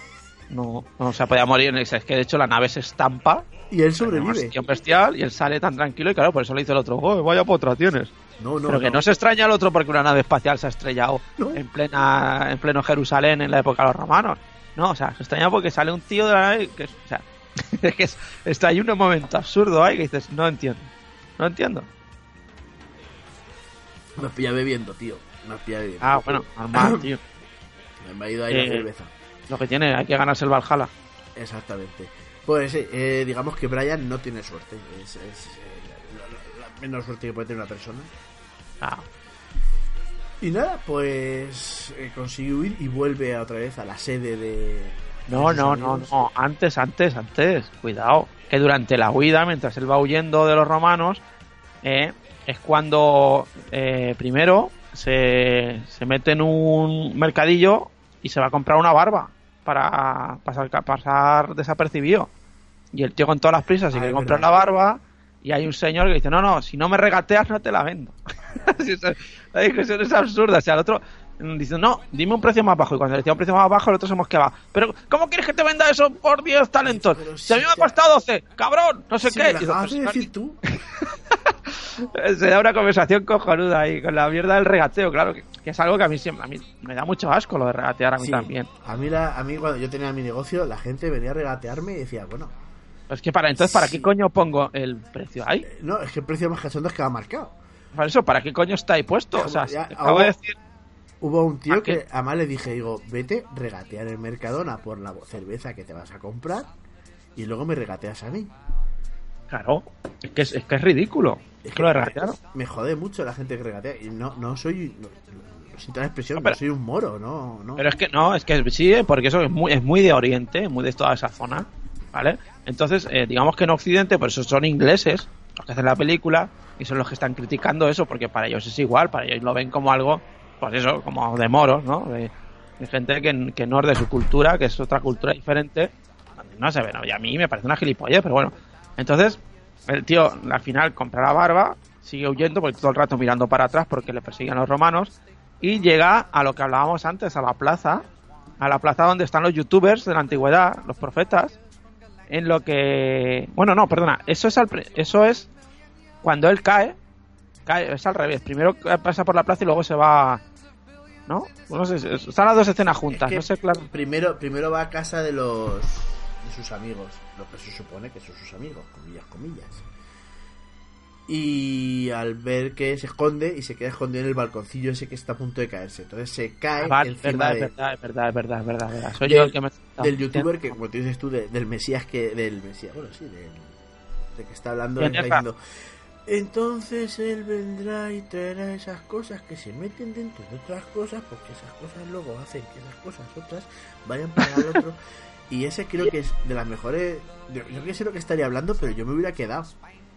no, no, o sea, podía morir. Es que de hecho la nave se estampa. y él sobrevive. bestial y él sale tan tranquilo y claro, por eso le dice el otro, oh, vaya potra tienes. No, no, Pero que no. no se extraña el otro porque una nave espacial se ha estrellado en plena en pleno Jerusalén en la época de los romanos. No, o sea, se extraña porque sale un tío de la nave que es, o sea, es que es- está ahí un momento absurdo ahí que dices, no entiendo. No entiendo. Me has pillado bebiendo, tío. Me has pillado bebiendo. Ah, bueno, normal, tío. Me ha ido ahí la Eh, cerveza. Lo que tiene, hay que ganarse el Valhalla. Exactamente. Pues eh, digamos que Brian no tiene suerte. Es, es, eh, la, la- la menos suerte que puede tener una persona. Ah, Y nada, pues eh, consigue huir y vuelve otra vez a la sede de. No, no, no, no, antes, antes, antes, cuidado, que durante la huida, mientras él va huyendo de los romanos, eh, es cuando eh, primero se, se mete en un mercadillo y se va a comprar una barba para pasar, pasar desapercibido. Y el tío con todas las prisas se Ah, quiere comprar la barba y hay un señor que dice, no, no, si no me regateas no te la vendo. La discusión es absurda. O sea, el otro mm, dice, no, dime un precio más bajo. Y cuando le decía un precio más bajo, el otro se mosqueaba. Pero, ¿cómo quieres que te venda eso por 10 talentos? Pero Si a mí si me ha costado 12, cabrón, no sé Sí, qué. me Y de "Pues, decir tú. se da una conversación cojonuda ahí con la mierda del regateo, claro, que, que es algo que a mí siempre, a mí me da mucho asco lo de regatear a mí Sí. también. A mí, la- a mí cuando yo tenía mi negocio, la gente venía a regatearme y decía, bueno, Es que para entonces, ¿para Sí. qué coño pongo el precio ahí? eh, no, es que el precio más cachondo es que va marcado. Para eso, ¿para qué coño está ahí puesto? O sea, Ya, acabo de decir, Hubo un tío ¿A que además le dije, digo, vete, regatea en el Mercadona por la cerveza que te vas a comprar y luego me regateas a mí. claro, es que es, es que es ridículo. Es que lo de regatear. me jode mucho la gente que regatea. Y no, no soy, no, no siento la expresión, No, pero- soy un moro, no, no. Pero es que no, es que sí, eh, porque eso es muy, es muy de Oriente, muy de toda esa zona, ¿vale? Entonces, eh, digamos que en Occidente, por eso son ingleses los que hacen la película y son los que están criticando eso, porque para ellos es igual, para ellos lo ven como algo, pues eso, como de moros, ¿no? De, de gente que, que no es de su cultura, que es otra cultura diferente. No se ve, ¿no? Y a mí me parece una gilipollez, pero bueno. Entonces, el tío al final compra la barba, sigue huyendo, porque todo el rato mirando para atrás porque le persiguen los romanos, y llega a lo que hablábamos antes, a la plaza, a la plaza donde están los youtubers de la antigüedad, los profetas, en lo que... Bueno, no, perdona, eso es, al eso es cuando él cae, cae, es al revés, primero pasa por la plaza y luego se va... ¿No? No sé, están las dos escenas juntas, Es que no sé, claro. Primero, primero va a casa de los de sus amigos, lo que se supone que son sus amigos, comillas, comillas. Y al ver que se esconde y se queda escondido en el balconcillo ese que está a punto de caerse. Entonces se cae Ah, encima verdad, de- es verdad, es verdad, es verdad, es verdad, es verdad. Soy del- yo el que me... del youtuber que, como tú dices tú, de- del Mesías que. Del Mesías, bueno, sí, del, de que está hablando. ¿Quién está es? diciendo, entonces él vendrá y traerá esas cosas que se meten dentro de otras cosas, porque esas cosas luego hacen que esas cosas otras vayan para el otro. y ese creo que es de las mejores. Yo, yo que sé lo que estaría hablando, pero yo me hubiera quedado.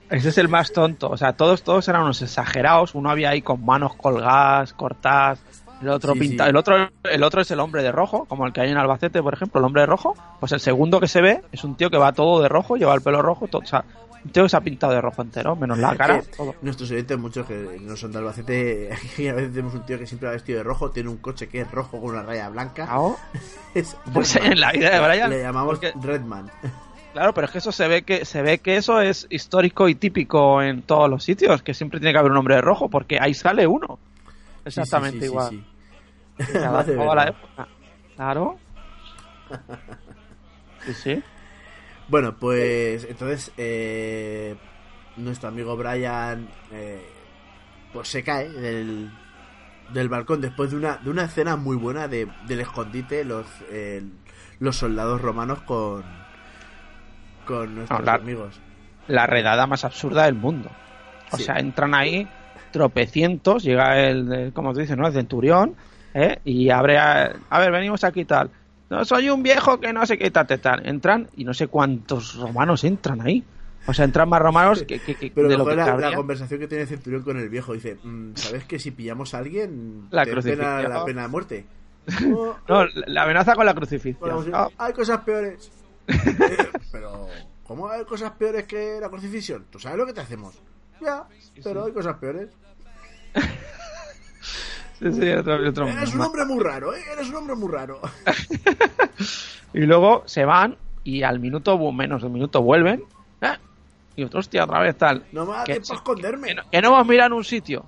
Ese es el más tonto. O sea, todos, todos eran unos exagerados. Uno había ahí con manos colgadas, cortadas. El otro Sí, pinta, sí. el otro, el otro es el hombre de rojo, como el que hay en Albacete, por ejemplo, el hombre de rojo. Pues el segundo que se ve es un tío que va todo de rojo, lleva el pelo rojo, todo, o sea, un tío que se ha pintado de rojo entero, menos la cara. Todo. nuestros oyentes, muchos que no son de Albacete, aquí a veces tenemos un tío que siempre va vestido de rojo, tiene un coche que es rojo con una raya blanca. Claro, Es Pues en la vida de Brian, Le llamamos porque- Redman. Claro, pero es que eso se ve que se ve que eso es histórico y típico en todos los sitios, que siempre tiene que haber un hombre de rojo, porque ahí sale uno. Exactamente Sí, sí, sí, igual. sí, sí. Cada- Más de toda la verdad. época. Claro. Sí, sí. Bueno, pues entonces eh, nuestro amigo Brian eh, pues se cae del, del balcón después de una, de una escena muy buena de, del escondite los eh, los soldados romanos con con nuestros No, la- amigos. la redada más absurda del mundo. O Sí. sea, entran ahí tropecientos, llega el, el- como tú dices, ¿no? El centurión, ¿eh? Y abre, a, a ver, venimos aquí tal. No, soy un viejo que no sé qué tal, tal. Entran y no sé cuántos romanos entran ahí. O sea, entran más romanos que, que- que- Pero de lo que la, conversación que tiene el centurión con el viejo dice, "Mm, ¿sabes que si pillamos a alguien La te pena la pena de muerte? No, la amenaza con la crucifixión. Bueno, hay cosas peores. Eh, pero, ¿cómo hay cosas peores que la crucifixión? ¿Tú sabes lo que te hacemos? Ya, pero hay cosas peores. sí, sí, otro- otro Eres un hombre muy raro, ¿eh? Eres un hombre muy raro. Y luego se van y al minuto, menos de un minuto, vuelven. ¿eh? Y otro, hostia, otra vez tal. No me da Que- tiempo a esconderme. Que que no hemos mirado en un sitio.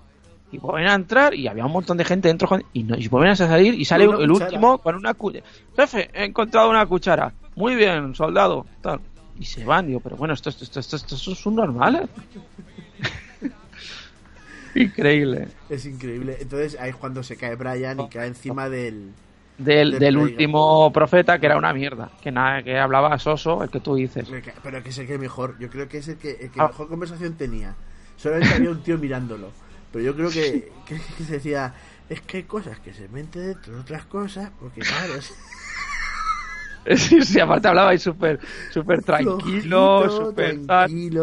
Y vuelven a entrar y había un montón de gente dentro y, no, y vuelven a salir y sale el cuchara. último con una cuchara. Jefe, he encontrado una cuchara. Muy bien, soldado. Tal. Y se van, digo, pero bueno, esto, esto, esto, esto, esto es un normal. Increíble. Es increíble. Entonces ahí es cuando se cae Brian y cae encima del... Del, Del del Playground. último profeta que era una mierda. Que nada, que hablaba soso, el que tú dices. Pero que es el que mejor. Yo creo que es el que, el que Ah. mejor conversación tenía. Solamente había un tío mirándolo. Pero yo creo que, que, que se decía... Es que hay cosas que se meten dentro de otras cosas. Porque claro... es- Sí, sí, aparte hablaba ahí súper súper tranquilo, súper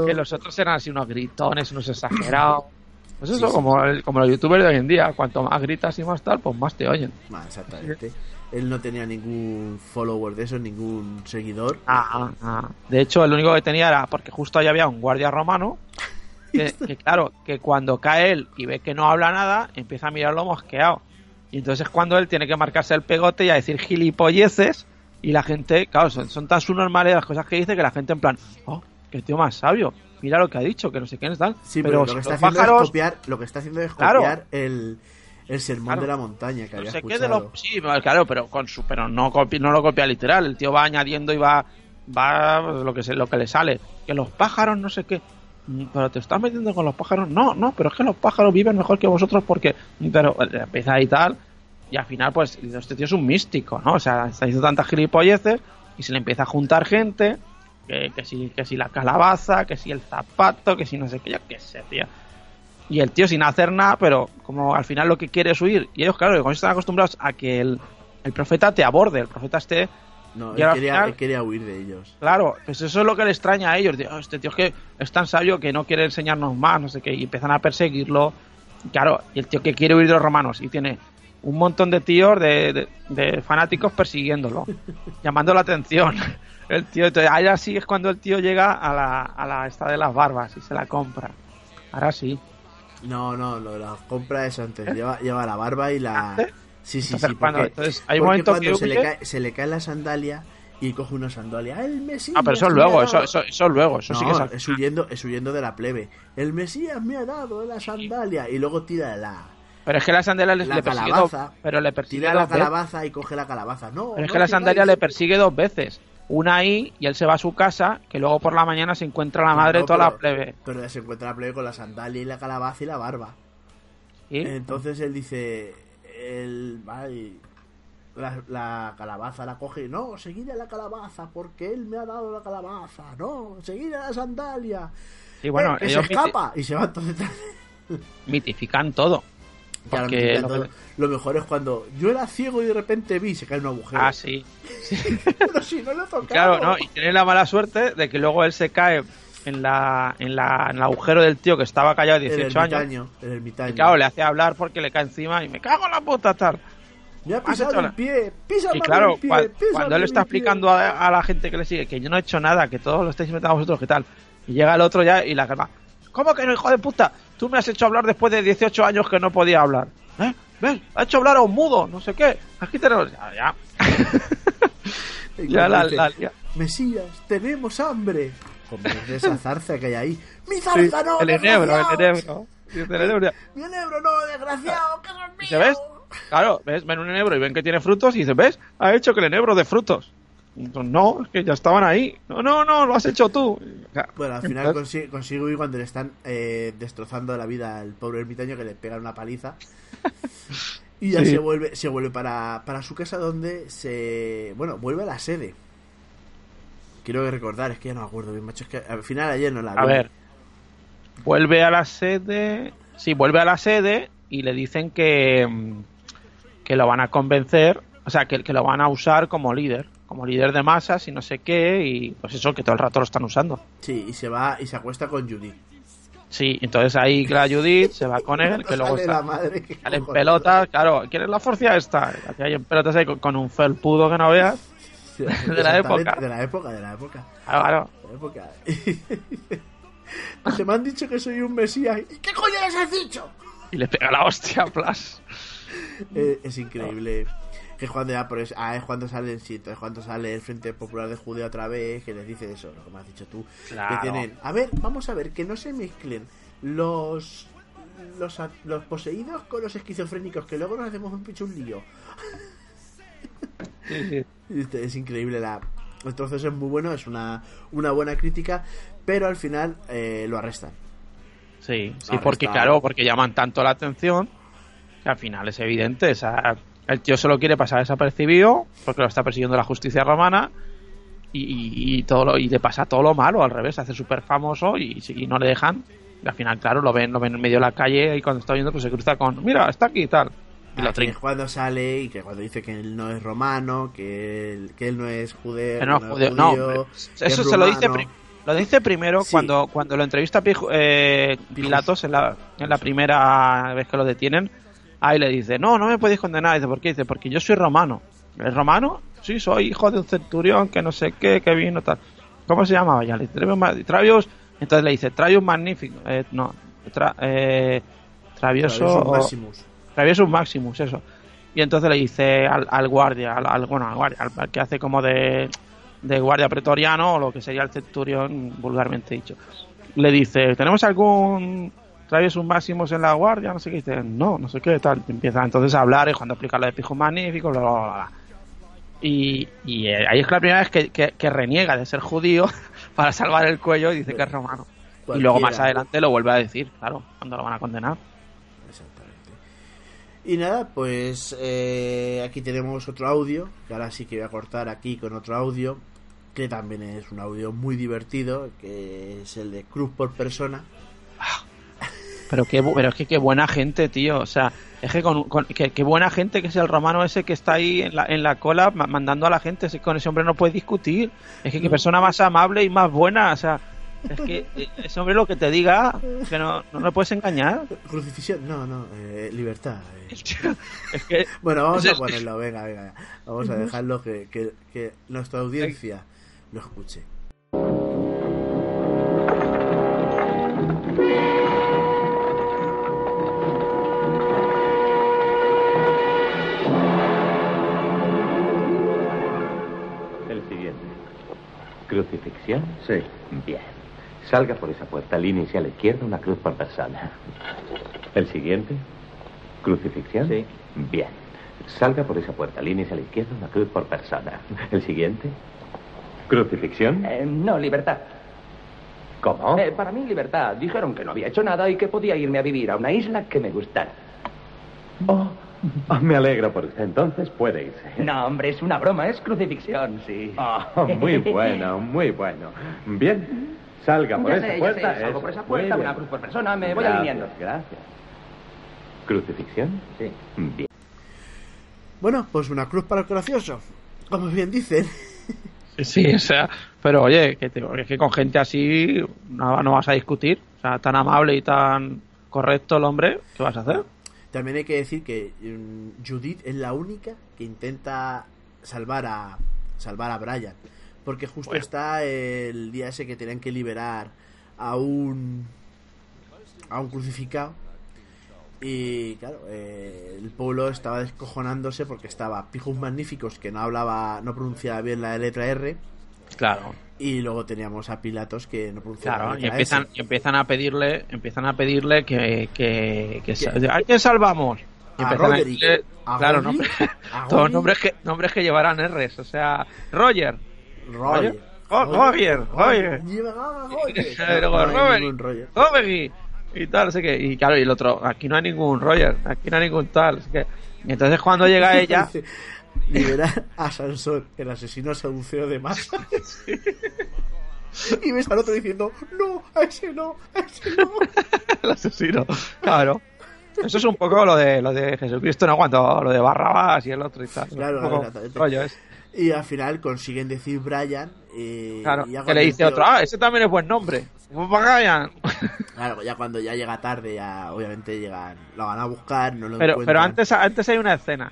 que los otros eran así unos gritones, unos exagerados. Pues eso, Sí, sí. Como, el- como los youtubers de hoy en día, cuanto más gritas y más tal, pues más te oyen. Ah, exactamente. Él no tenía ningún follower de eso, ningún seguidor. Ah, ah. De hecho, el único que tenía era porque justo ahí había un guardia romano. Que, que claro, que cuando cae él y ve que no habla nada, empieza a mirarlo mosqueado. Y entonces es cuando él tiene que marcarse el pegote y a decir gilipolleces. Y la gente, claro, son, son tan subnormales las cosas que dice que la gente en plan, oh, qué tío más sabio. Mira lo que ha dicho, que no sé quién es tal. Sí, pero, lo que está los haciendo pájaros, es copiar, lo que está haciendo es Claro. copiar el, el sermón Claro. de la montaña que no había sé qué de los sí claro pero con su pero no copi- no lo copia literal el tío va añadiendo y va va lo que se, lo que le sale que los pájaros no sé qué Mm, pero te estás metiendo con los pájaros no no pero es que los pájaros viven mejor que vosotros porque pero eh, empieza y tal y al final pues este tío es un místico no o sea está diciendo tantas gilipolleces y se le empieza a juntar gente que, que si que si la calabaza que si el zapato que si no sé qué yo qué sé tío y el tío sin hacer nada, pero como al final lo que quiere es huir. Y ellos, claro, como están acostumbrados a que el, el profeta te aborde, el profeta esté. No, él quería, final- él quería huir de ellos. Claro, pues eso es lo que le extraña a ellos. de, "Oh, este tío es que es tan sabio que no quiere enseñarnos más, no sé qué. Y empiezan a perseguirlo. Claro, y el tío que quiere huir de los romanos y tiene un montón de tíos, de, de- de fanáticos persiguiéndolo, llamando la atención. El tío, entonces, ahora sí es cuando el tío llega a la, a la esta de las barbas y se la compra. Ahora sí. No, no, lo de la compra es antes. Lleva, lleva la barba y la. ¿Antes? Sí, sí, Entonces, sí. Porque, entonces, hay porque momento cuando que se, le cae, se le cae la sandalia y coge una sandalia. ¡El Mesías! Ah, pero eso es luego, dado". eso, eso, eso es luego, eso sí que es es huyendo, es huyendo de la plebe. El Mesías me ha dado la sandalia y luego tira la, Pero es que la sandalia le, la le persigue dos, calabaza. pero le persigue tira dos la veces. calabaza y coge la calabaza. No, Pero es no que la sandalia le persigue dos veces. Una ahí y él se va a su casa, que luego por la mañana se encuentra la madre No, toda pero- la plebe. Pero ya se encuentra la plebe con la sandalia y la calabaza y la barba. ¿sí? Entonces él dice, el, ay, la, la calabaza la coge y no, seguid a la calabaza porque él me ha dado la calabaza, no, seguid a la sandalia. Y bueno, Eh, se ellos escapa y se va entonces. mitifican todo. Porque lo mejor es cuando yo era ciego y de repente vi se cae en un agujero. Ah, sí. Pero si no lo he tocado. Claro, ¿no? Y tiene la mala suerte de que luego él se cae en la, en la en el agujero del tío que estaba callado el 18 años. ermitaño, el ermitaño. Y claro, le hace hablar porque le cae encima y me cago en la puta tal. Me ha Has pisado el pie, Y claro, el pie, cua- písame cuando él está explicando a, a la gente que le sigue que yo no he hecho nada, que todos lo estáis inventando vosotros, que tal. Y llega el otro ya y la calma. ¿Cómo que no, hijo de puta? Tú me has hecho hablar después de 18 años que no podía hablar. ¿Eh? ¿Ves? Ha hecho hablar a un mudo, no sé qué. Aquí tenemos. Ya, ya. La. Mesías, tenemos hambre. Como es esa zarza que hay ahí. ¡Mi zarza Sí, no! el enebro, el enebro. Dice, el enebro. ¡Mi enebro no, desgraciado! ¡Que es Dice, ¿ves? Claro, ¿ves? Ven un enebro y ven que tiene frutos y dice, ¿ves? Ha hecho que el enebro de frutos. Entonces, no, es que ya estaban ahí. No, no, no, lo has hecho tú. Bueno, al final consigue huir cuando le están eh, destrozando la vida al pobre ermitaño que le pegan una paliza. Y ya Sí. se vuelve, se vuelve para, para su casa donde se... Bueno, vuelve a la sede. Quiero recordar, es que ya no me acuerdo bien, macho. Es que al final ayer no la vi. A ver, vuelve a la sede. Sí, vuelve a la sede y le dicen que, mm, que lo van a convencer, o sea, que, que lo van a usar como líder. Como líder de masas y no sé qué, y pues eso, que todo el rato lo están usando. Sí, y se va y se acuesta con Judy. Sí, entonces ahí la Judith se va con él, que luego Sale está, la madre, qué sale en pelotas, claro, ¿quieres la forcia esta? Aquí hay en pelotas ahí con, con un felpudo que no veas. Sí, de la época. De la época, de la época. Claro, claro. De la época. Se me han dicho que soy un mesías. ¿Y qué coño les has dicho? Y le pega la hostia, plas. Eh, es increíble. Que es cuando ya por eso- ah, es cuando salen, sí, es cuando sale el Frente Popular de Judea otra vez, que les dice eso, lo que me has dicho tú. Claro. Que tienen, a ver, vamos a ver, que no se mezclen los los, los poseídos con los esquizofrénicos, que luego nos hacemos un picho un lío. Sí, sí. Es increíble la el trozo ese es muy bueno, es una, una buena crítica, pero al final eh, lo arrestan. Sí, sí, Arrestado. porque claro, porque llaman tanto la atención que al final es evidente. O sea, el tío solo quiere pasar desapercibido porque lo está persiguiendo la justicia romana y, y- y todo lo, y le pasa todo lo malo al revés, se hace súper famoso y, y no le dejan. Y al final, claro, lo ven, lo ven en medio de la calle y cuando está viendo pues se cruza con, mira, está aquí y tal. Y lo Ah, que cuando sale y que cuando dice que él no es romano, que él, que él no es judeo, Que no, judeo, no, judío, hombre. que eso es se lo dice, lo dice primero Sí. cuando, cuando lo entrevista eh, Pilatos en la, en la primera vez que lo detienen. Ahí le dice, no, no me podéis condenar. Dice, ¿por qué? Dice, porque yo soy romano. ¿Es romano? Sí, soy hijo de un centurión que no sé qué, que vino tal. ¿Cómo se llamaba? Ya le dice, Travius. Entonces le dice, Travius Magnifico. Eh, no, tra, eh, Travioso. Travius o- Maximus. Maximus, eso. Y entonces le dice al, al guardia, al, al- bueno, al guardia, al, al que hace como de, de guardia pretoriano, o lo que sería el centurión, vulgarmente dicho. Le dice, ¿tenemos algún Traviesus Maximus en la guardia? No sé qué. Dice, no, no sé qué, tal. Empieza entonces a hablar y cuando explica lo de Pijo Magnífico, bla, bla, bla, bla. Y, y eh, ahí es la primera vez que, que- que reniega de ser judío para salvar el cuello y dice que es romano. Y luego más adelante lo vuelve a decir, claro, cuando lo van a condenar. Exactamente. Y nada, pues eh, aquí tenemos otro audio, que ahora sí que voy a cortar aquí con otro audio, que también es un audio muy divertido, que es el de Cruz por persona. Pero, qué, bu- pero es que qué buena gente, tío. O sea, es que con, con- qué, qué buena gente que es el romano ese que está ahí en la, en la cola ma- mandando a la gente. Es que con ese hombre no puedes discutir. Es que qué persona más amable y más buena. O sea, es que eh, ese hombre lo que te diga, que no, no le puedes engañar. Crucifixión, no, no, eh, libertad. eh. Es que. Bueno, vamos a ponerlo, venga, venga. Vamos a dejarlo que, que, que nuestra audiencia lo escuche. Sí. Bien. Salga por esa puerta, línea hacia la izquierda, una cruz por persona. ¿El siguiente? ¿Crucifixión? Sí. Bien. Salga por esa puerta, línea hacia la izquierda, una cruz por persona. ¿El siguiente? ¿Crucifixión? Eh, no, libertad. ¿Cómo? Eh, para mí, libertad. Dijeron que no había hecho nada y que podía irme a vivir a una isla que me gustara. Oh, oh, me alegro por usted. Entonces puede irse. No, hombre, es una broma, es crucifixión, sí. Oh, muy bueno, muy bueno. Bien. Salga por Ya esa sé, ya puerta. sé, salgo eso por esa es. puerta, una cruz por persona, me voy Gracias, alineando. Gracias. ¿Crucifixión? Sí. Bien. Bueno, pues una cruz para el gracioso, como bien dicen. Sí, o sea, pero oye, que, te- es que con gente así no, no vas a discutir. O sea, tan amable y tan correcto el hombre, ¿qué vas a hacer? También hay que decir que mm, Judith es la única que intenta salvar a salvar a Brian, porque justo Bueno. está el día ese que tenían que liberar a un a un crucificado y claro, eh, el pueblo estaba descojonándose porque estaba Pijos Magníficos que no hablaba, no pronunciaba bien la letra R Claro, y luego teníamos a Pilatos que no pronunciaba claro, la y empiezan, y empiezan a pedirle, empiezan a pedirle que, que, que ¿a quién salvamos? Y A Roderick, decirle- a claro, nombres, a todos nombres que, nombres que llevarán R's, o sea, Roger, Roger. Roger, Roger. Roger. Y Roger. Tal, sé qué, y claro, y el otro, aquí no hay ningún Roger, aquí no hay ningún tal, así que, entonces cuando llega ella, liberar a Sansón, el asesino saduceo de masa. y ves al otro diciendo, no, a ese no, a ese no. el asesino, claro, Eso es un poco lo de lo de Jesucristo, ¿no? Cuando lo de Barrabás y el otro y tal. Claro, Un poco exactamente. rollo es. Y al final consiguen decir Brian. eh, Claro, y ya que le dice otro, ah, ese también es buen nombre. Brian. Claro, ya cuando ya llega tarde, ya obviamente llegan, lo van a buscar, no lo Pero, encuentran. pero antes, antes hay una escena.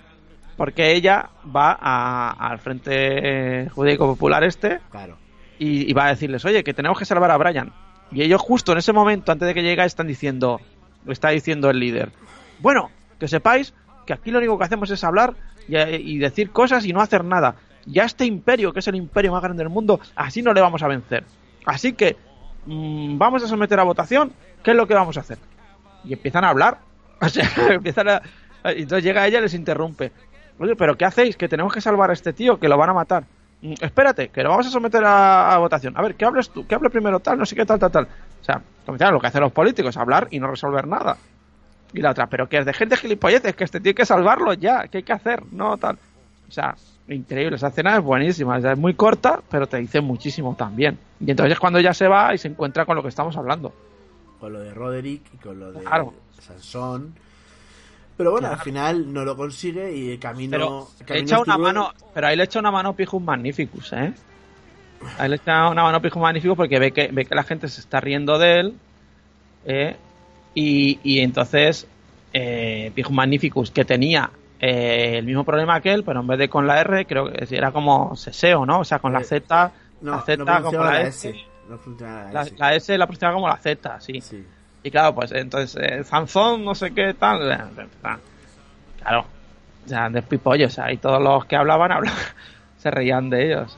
Porque ella va a- al Frente eh, Judaico Popular este Claro. y, y va a decirles, oye, que tenemos que salvar a Brian. Y ellos justo en ese momento, antes de que llegue, están diciendo, lo está diciendo el líder. Bueno, que sepáis que aquí lo único que hacemos es hablar y, y decir cosas y no hacer nada. Ya este imperio, que es el imperio más grande del mundo, así no le vamos a vencer. Así que mm, vamos a someter a votación qué es lo que vamos a hacer. Y empiezan a hablar. O sea, empiezan a... y Entonces llega ella y les interrumpe. Oye, pero ¿qué hacéis? Que tenemos que salvar a este tío, que lo van a matar. "Mm, espérate, que lo vamos a someter a, a votación. A ver, ¿qué hables tú? ¿Qué hable primero tal? No sé qué tal, tal, tal. O sea, comentar lo que hacen los políticos, hablar y no resolver nada. Y la otra, pero que es de gente gilipolleces, que este tío hay que salvarlo ya, que hay que hacer, no tal. O sea, increíble, esa escena es buenísima, es muy corta, pero te dice muchísimo también. Y entonces es cuando ya se va y se encuentra con lo que estamos hablando. Con lo de Roderick y con lo de Claro. Sansón. Pero bueno, Claro. al final no lo consigue y el camino. Pero el camino echa una mano, pero ahí le echa una mano Pijus Magnificus, ¿eh? Ahí le echa una mano Pijus Magnificus porque ve que, ve que la gente se está riendo de él, ¿eh? Y, y entonces eh, Pijus Magnificus, que tenía eh, el mismo problema que él, pero en vez de con la R, creo que era como Seseo, ¿no? O sea, con la Z, No, la Z no como la la S. S. No funciona la La, S. la pronunciaba como la Z, sí. Sí. Y claro, pues entonces, eh, Zanzón, no sé qué tal. eh, Claro, o sea, despipollos, o sea, y todos los que hablaban, hablaban se reían de ellos,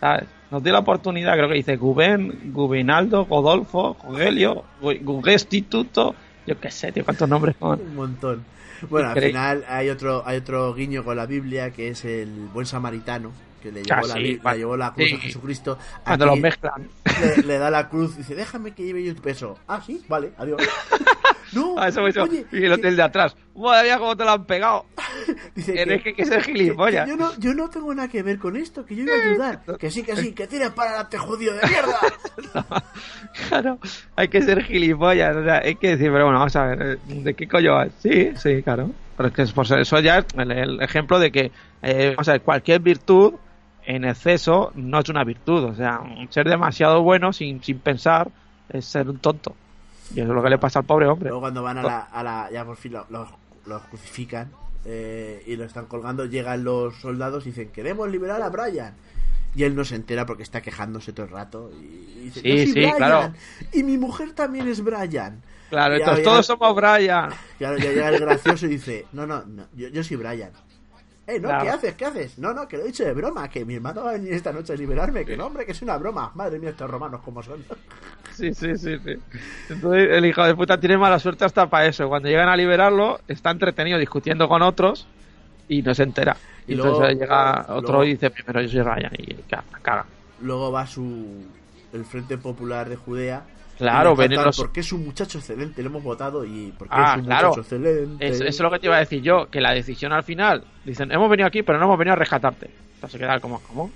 ¿sabes? Nos dio la oportunidad, creo que dice Guben, Gubinaldo, Godolfo, Gugelio, Gugestituto, yo qué sé, tío, cuántos nombres son. Un montón. Bueno, al final hay otro, hay otro guiño con la Biblia que es el buen samaritano que le Ah, llevó, la, sí, le llevó la cruz Sí. a Jesucristo. Cuando Aquí los mezclan. Le, le da la cruz y dice, déjame que lleve yo tu peso. Ah, sí, vale, adiós. no, Ah, eso hizo- oye, y el hotel de atrás. Madre mía, cómo te lo han pegado. dice Eres que, que ser que- gilipollas. que yo, no, yo no tengo nada que ver con esto, que yo iba a ayudar. Que sí, que sí, que tienes para adelante, judío de mierda. Claro, hay que ser gilipollas, o sea, hay que decir, pero bueno, vamos a ver, eh, ¿de qué coño vas? Sí, sí, claro. Pero es que eso ya es el, el ejemplo de que, eh, o sea, cualquier virtud en exceso no es una virtud, o sea, ser demasiado bueno sin, sin pensar es ser un tonto. Y eso es lo que le pasa al pobre hombre. Luego cuando van a la, a la ya por fin lo- los, los crucifican eh, y lo están colgando, llegan los soldados y dicen, queremos liberar a Brian. Y él no se entera porque está quejándose todo el rato. Y dice, Sí, "Yo soy sí, Brian, claro. Y mi mujer también es Brian. Claro, entonces todos somos Brian. Claro, ya llega el gracioso y dice, no, no, no yo, yo soy Brian. Eh, no, Claro. ¿qué haces? ¿Qué haces? No, no, que lo he dicho de broma, que mi hermano va a venir esta noche a liberarme, que no, hombre, que es una broma. Madre mía, estos romanos como son. Sí, sí, sí, sí. Entonces el hijo de puta tiene mala suerte hasta para eso. Cuando llegan a liberarlo, está entretenido discutiendo con otros y no se entera. Y Y luego- entonces llega otro luego- y dice, primero yo soy Ryan y ca- caga. Luego va su el Frente Popular de Judea. Claro, los- Porque es un muchacho excelente, lo hemos votado y porque Ah, es un claro. muchacho excelente. Es- eso es lo que te iba a decir yo, que la decisión al final, dicen, hemos venido aquí, pero no hemos venido a rescatarte. Entonces se queda como, ¿cómo?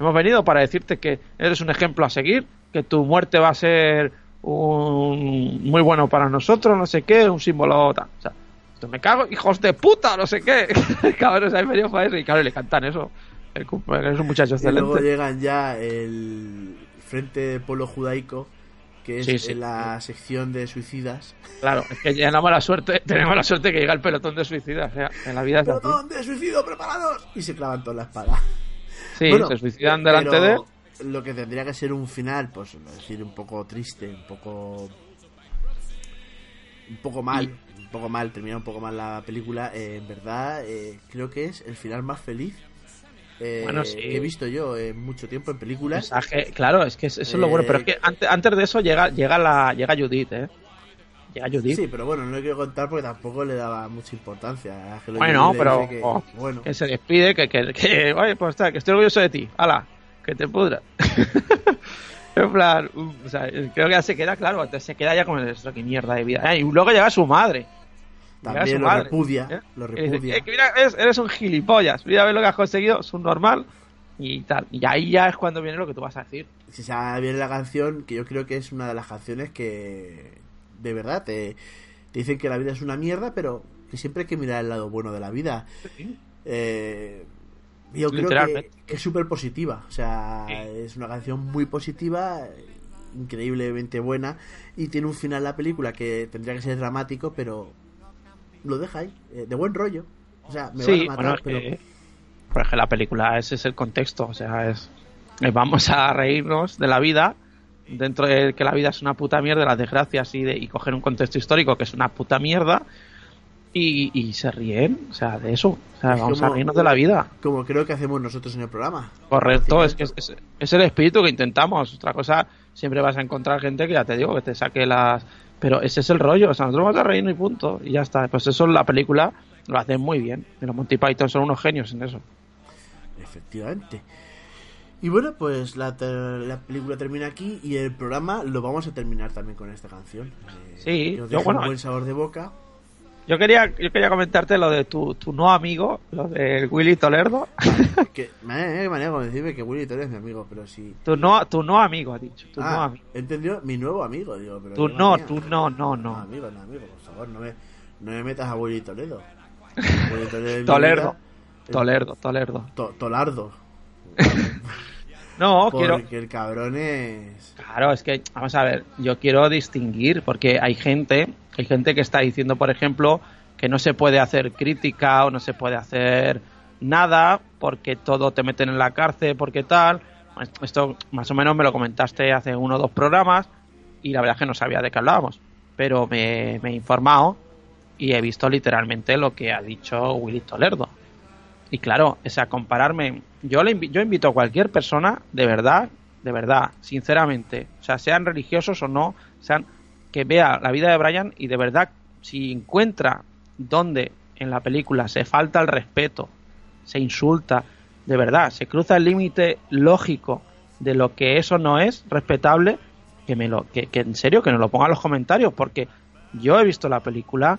Hemos venido para decirte que eres un ejemplo a seguir, que tu muerte va a ser un muy bueno para nosotros, no sé qué, un símbolo tal. O sea, esto me cago, hijos de puta, no sé qué. Cabrones, habéis venido para eso. Y claro, le cantan eso. El es un muchacho Y luego excelente. llegan ya el Frente del Pueblo Judaico, que es Sí, sí. la sección de suicidas. Claro, es que ya tenemos la suerte, tenemos la suerte que llega el pelotón de suicidas. O sea, en la vida. ¡Pelotón de suicidio preparados! Y se clavan toda la espada. Sí, Bueno, se suicidan delante pero de. Lo que tendría que ser un final, pues decir, un poco triste, un poco. Un poco mal, un poco mal, termina un poco mal la película. eh, en verdad, eh, creo que es el final más feliz eh, Bueno, sí. que he visto yo en mucho tiempo en películas. mensaje, claro, es que es- eso es lo bueno, pero es que antes, antes de eso llega, llega la, llega Judith, eh. Llega Judith. Sí, pero bueno, no lo quiero contar porque tampoco le daba mucha importancia. a bueno, le pero que- oh, bueno, que se despide, que, que, que, oye, pues está, que estoy orgulloso de ti, ala, que te pudra. en plan, o sea, creo que ya se queda claro, se queda ya con esto, que mierda de vida. Eh, y luego llega su madre. También lo madre, repudia. ¿eh? Lo dice, repudia. "Eh, mira, eres, eres un gilipollas, mira a ver lo que has conseguido, es un normal y tal. Y ahí ya es cuando viene lo que tú vas a decir. Si se viene la canción, que yo creo que es una de las canciones que de verdad te, te dicen que la vida es una mierda, pero que siempre hay que mirar el lado bueno de la vida. Eh, yo creo que es súper positiva. O sea, es una canción muy positiva, increíblemente buena. Y tiene un final la película que tendría que ser dramático, pero lo deja ahí, eh, de buen rollo. O sea, me sí, van a bueno, matar, pero. eh, por ejemplo, la película, ese es el contexto, o sea, es eh, vamos a reírnos de la vida dentro de que la vida es una puta mierda, las desgracias y, de, y coger un contexto histórico que es una puta mierda y, y se ríen, o sea, de eso, o sea, Es vamos como- a reírnos de la vida. Como creo que hacemos nosotros en el programa. Correcto, es que es, es- es el espíritu que intentamos. Otra cosa, siempre vas a encontrar gente que ya te digo, que te saque las. Pero ese es el rollo, o sea, nosotros vamos a reírnos y punto, y ya está. Pues eso la película lo hacen muy bien. Y los Monty Python son unos genios en eso. Efectivamente. Y bueno, pues la, ter- la película termina aquí y el programa lo vamos a terminar también con esta canción. Eh, Sí, que nos yo, deja bueno, un buen sabor de boca. Yo quería, yo quería comentarte lo de tu, tu no amigo, lo del Willy Tolerdo. que me manera de decirme que Willy Torres es mi amigo, pero sí. Tu no, tu no amigo, ha dicho. Tu no Ah, amigo. entendió mi nuevo amigo, digo, pero Tu no, manía. tu no, no, No, no. amigo, no, amigo, por favor, no me, no me metas a Willy Toledo. Willy Toledo Tolerdo. vida. Tolerdo, Tolerdo. To- Tolardo. No, Porque quiero. el cabrón es. Claro, es que, vamos a ver, yo quiero distinguir, porque hay gente, hay gente que está diciendo, por ejemplo, que no se puede hacer crítica o no se puede hacer nada porque todo te meten en la cárcel, porque tal. Esto más o menos me lo comentaste hace uno o dos programas y la verdad es que no sabía de qué hablábamos, pero me, me he informado y he visto literalmente lo que ha dicho Willy Tolerdo. Y claro, o sea, compararme, yo le invi- yo invito a cualquier persona, de verdad, de verdad, sinceramente, o sea, sean religiosos o no, sean que vea la vida de Brian y de verdad, si encuentra donde en la película se falta el respeto, se insulta, de verdad, se cruza el límite lógico de lo que eso no es respetable, que me lo, que, que en serio, que nos lo ponga en los comentarios, porque yo he visto la película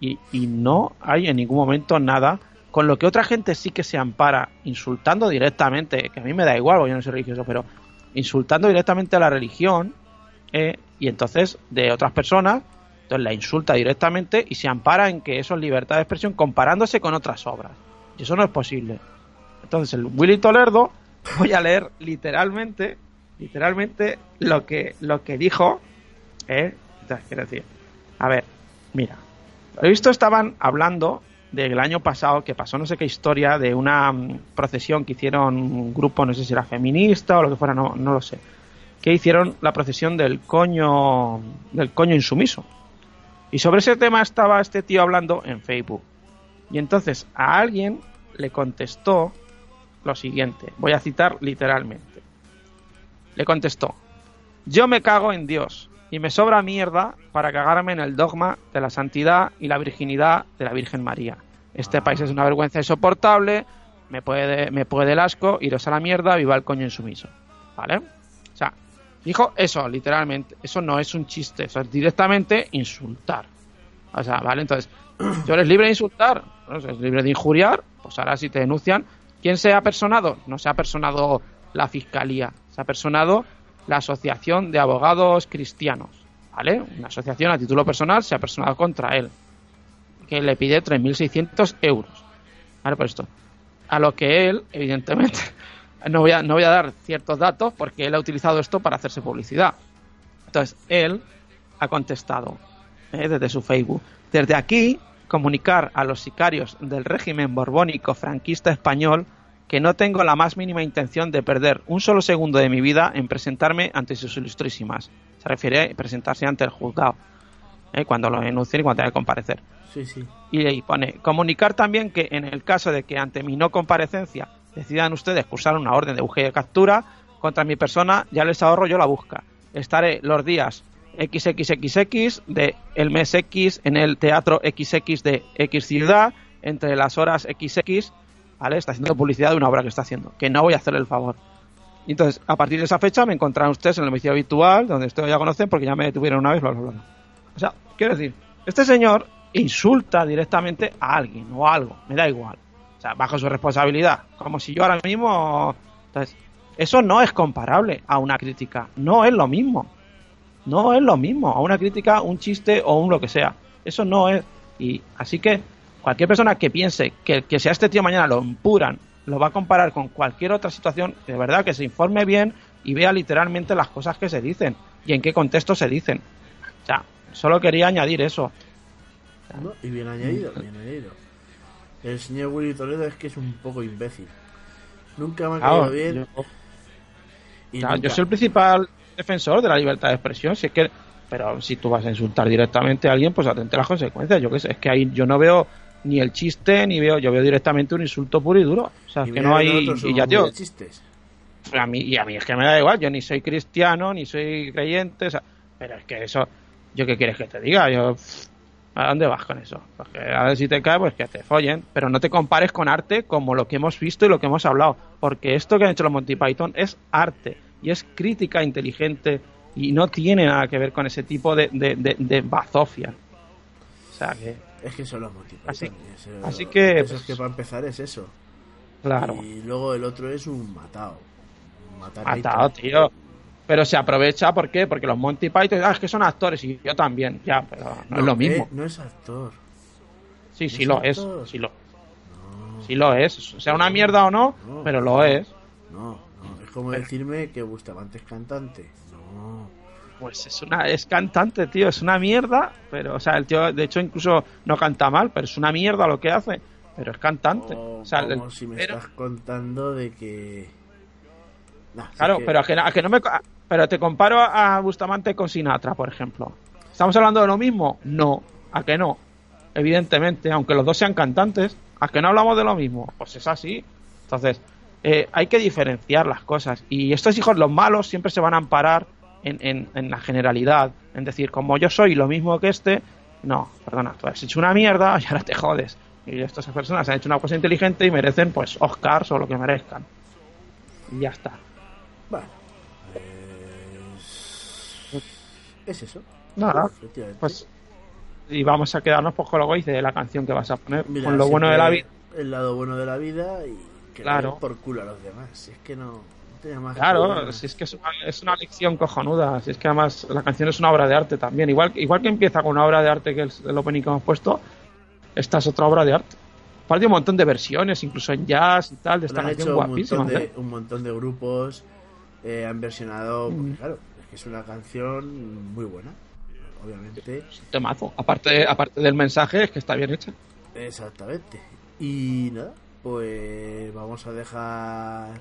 y, y no hay en ningún momento nada con lo que otra gente sí que se ampara insultando directamente, que a mí me da igual, porque yo no soy religioso, pero insultando directamente a la religión, eh, y entonces de otras personas, entonces la insulta directamente y se ampara en que eso es libertad de expresión comparándose con otras obras. Y eso no es posible. Entonces el Willy Tolerdo, voy a leer literalmente, literalmente lo que, lo que dijo, eh, entonces, quiero decir, a ver, mira, he visto estaban hablando del año pasado que pasó no sé qué historia de una mm, procesión que hicieron un grupo, no sé si era feminista o lo que fuera, no, no lo sé, que hicieron la procesión del coño del coño insumiso. Y sobre ese tema estaba este tío hablando en Facebook. Y entonces a alguien le contestó lo siguiente, voy a citar literalmente. Le contestó, yo me cago en Dios y me sobra mierda para cagarme en el dogma de la santidad y la virginidad de la Virgen María. Este país es una vergüenza insoportable, me puede, me puede el asco, iros a la mierda, viva el coño insumiso. ¿Vale? Dijo eso, literalmente. Eso no es un chiste, eso es directamente insultar. O sea, ¿vale? Entonces, tú eres libre de insultar, ¿no? eres libre de injuriar, pues ahora si te denuncian, ¿quién se ha personado? No se ha personado la fiscalía, se ha personado la Asociación de Abogados Cristianos, ¿vale? Una asociación a título personal se ha personado contra él, que le pide 3.600 euros, ¿vale? Por esto. A lo que él, evidentemente, no voy a, no voy a dar ciertos datos porque él ha utilizado esto para hacerse publicidad. Entonces, él ha contestado eh, desde su Facebook. Desde aquí, comunicar a los sicarios del régimen borbónico franquista español que no tengo la más mínima intención de perder un solo segundo de mi vida en presentarme ante sus ilustrísimas. Se refiere a presentarse ante el juzgado, eh, cuando lo denuncien y cuando tenga que comparecer. Sí, sí. Y ahí pone, comunicar también que en el caso de que ante mi no comparecencia decidan ustedes cursar una orden de búsqueda y captura contra mi persona, ya les ahorro yo la busca. Estaré los días XXXX de el mes X en el teatro XX de X ciudad, entre las horas XX, ¿vale? Está haciendo publicidad de una obra que está haciendo, que no voy a hacerle el favor. Y entonces, a partir de esa fecha me encontrarán ustedes en el domicilio habitual, donde ustedes ya conocen porque ya me detuvieron una vez, bla, bla, bla. O sea, quiero decir, este señor insulta directamente a alguien o a algo, me da igual. Bajo su responsabilidad. Como si yo ahora mismo. Entonces, eso no es comparable a una crítica. No es lo mismo. No es lo mismo. A una crítica, un chiste o un lo que sea. Eso no es. Y así que cualquier persona que piense que, que este tío mañana lo empuran, lo va a comparar con cualquier otra situación, de verdad que se informe bien y vea literalmente las cosas que se dicen y en qué contexto se dicen. O sea, solo quería añadir eso. Y bien añadido, bien añadido. El señor Willy Toledo es que es un poco imbécil. Nunca me ha Claro, caído bien. yo- y Claro, nunca- yo soy el principal defensor de la libertad de expresión, si es que pero si tú vas a insultar directamente a alguien, pues atente a las consecuencias. Yo qué sé, es que ahí yo no veo ni el chiste ni veo, yo veo directamente un insulto puro y duro. O sea, es que no hay y ya tío, chistes. a mí y a mí es que me da igual, yo ni soy cristiano, ni soy creyente, o sea, pero es que eso yo qué quieres que te diga, yo ¿a dónde vas con eso? Porque a ver si te cae, pues que te follen, pero no te compares con arte como lo que hemos visto y lo que hemos hablado, porque esto que han hecho los Monty Python es arte y es crítica inteligente y no tiene nada que ver con ese tipo de, de, de, de bazofia. O sea que, Es que son los. Así- eso, así que, Eso es pues- que para empezar es eso. claro. Y luego el otro es un matado. Matado, tío. Pero se aprovecha, ¿por qué? Porque los Monty Python, ah, es que son actores y yo también, ya, pero no, es lo mismo. eh, no es actor. sí, sí lo es sí lo, sí lo es. O sea, una mierda o no, No. pero lo es. No, no. Es como Pero- decirme que Bustamante es cantante. No. Pues es una, es cantante, tío, es una mierda, pero, o sea, el tío, de hecho, incluso no canta mal, pero es una mierda lo que hace, pero es cantante. O O sea, el- como si me pero- estás contando de que. Claro, que- pero a que, a que no me. a- Pero te comparo a Bustamante con Sinatra, por ejemplo. ¿Estamos hablando de lo mismo? No, a que no. Evidentemente, aunque los dos sean cantantes, a que no hablamos de lo mismo. Pues es así. Entonces, eh, hay que diferenciar las cosas. Y estos hijos, los malos, siempre se van a amparar en, en- en la generalidad. En decir, como yo soy lo mismo que este, no, perdona, tú has hecho una mierda y ahora te jodes. Y estas personas han hecho una cosa inteligente y merecen, pues, Oscars o lo que merezcan. Y ya está. Bueno, es eso. Nada, Efectivamente. pues y vamos a quedarnos pues con lo que dice la canción que vas a poner Mira, con lo bueno de la vida El lado bueno de la vida y que Claro. por culo a los demás. Si es que no, más claro si es que es una, es una lección cojonuda si es que además la canción es una obra de arte también igual igual que empieza con una obra de arte que es el opening que hemos puesto esta es otra obra de arte aparte un montón de versiones incluso en jazz y tal de esta canción hecho un guapísima montón, de, ¿eh? un montón de grupos eh, han versionado porque, Mm. claro que es una canción muy buena obviamente. Temazo. Aparte aparte del mensaje es que está bien hecha. Exactamente. Y nada pues vamos a dejar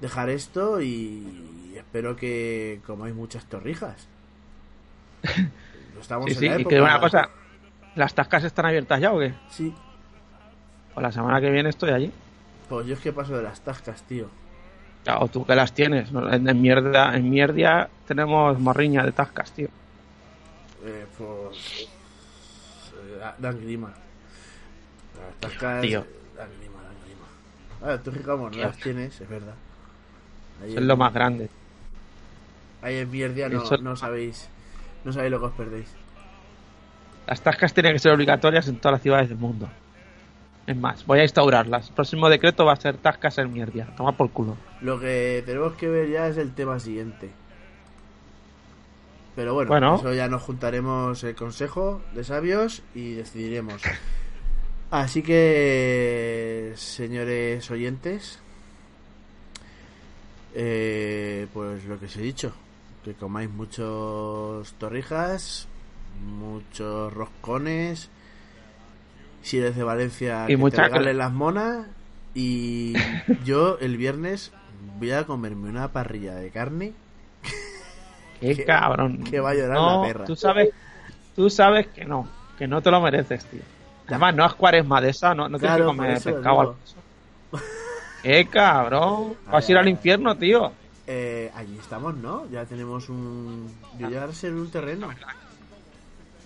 dejar esto y espero que comáis muchas torrijas. Estamos sí en sí la y que una cosa las tascas están abiertas ya o qué sí. Pues la semana que viene estoy allí. Pues yo es que paso de las tascas tío Ya, o tú que las tienes en, en mierda en mierda tenemos morriña de tascas tío Eh, pues. eh, da- dan grima. Las tascas. tío. Dan grima, dan grima. Ah, tú, Ricardo, no las tienes, es verdad. Ahí es lo más grande Ahí en mierda no, Eso- no sabéis. No sabéis lo que os perdéis. Las tascas tienen que ser obligatorias en todas las ciudades del mundo. Es más, voy a instaurarlas. El próximo decreto va a ser tascas en mierda. Toma por culo. Lo que tenemos que ver ya es el tema siguiente. Pero bueno, Bueno. eso ya nos juntaremos el consejo de sabios y decidiremos. Así que, señores oyentes, eh, pues lo que os he dicho, que comáis muchos torrijas, muchos roscones, si eres de Valencia, Y que mucha- te regalen las monas, y yo el viernes voy a comerme una parrilla de carne Qué Que- cabrón. que va a llorar no, la perra. Tú sabes, tú sabes que no, que no te lo mereces, tío. Además, no es cuaresma de esa, no, no tienes Claro, que por comer eso pescado. al- Qué cabrón. Vas a ir al infierno, tío. Eh, allí estamos, ¿no? Ya tenemos un... Yo ya sé un terreno.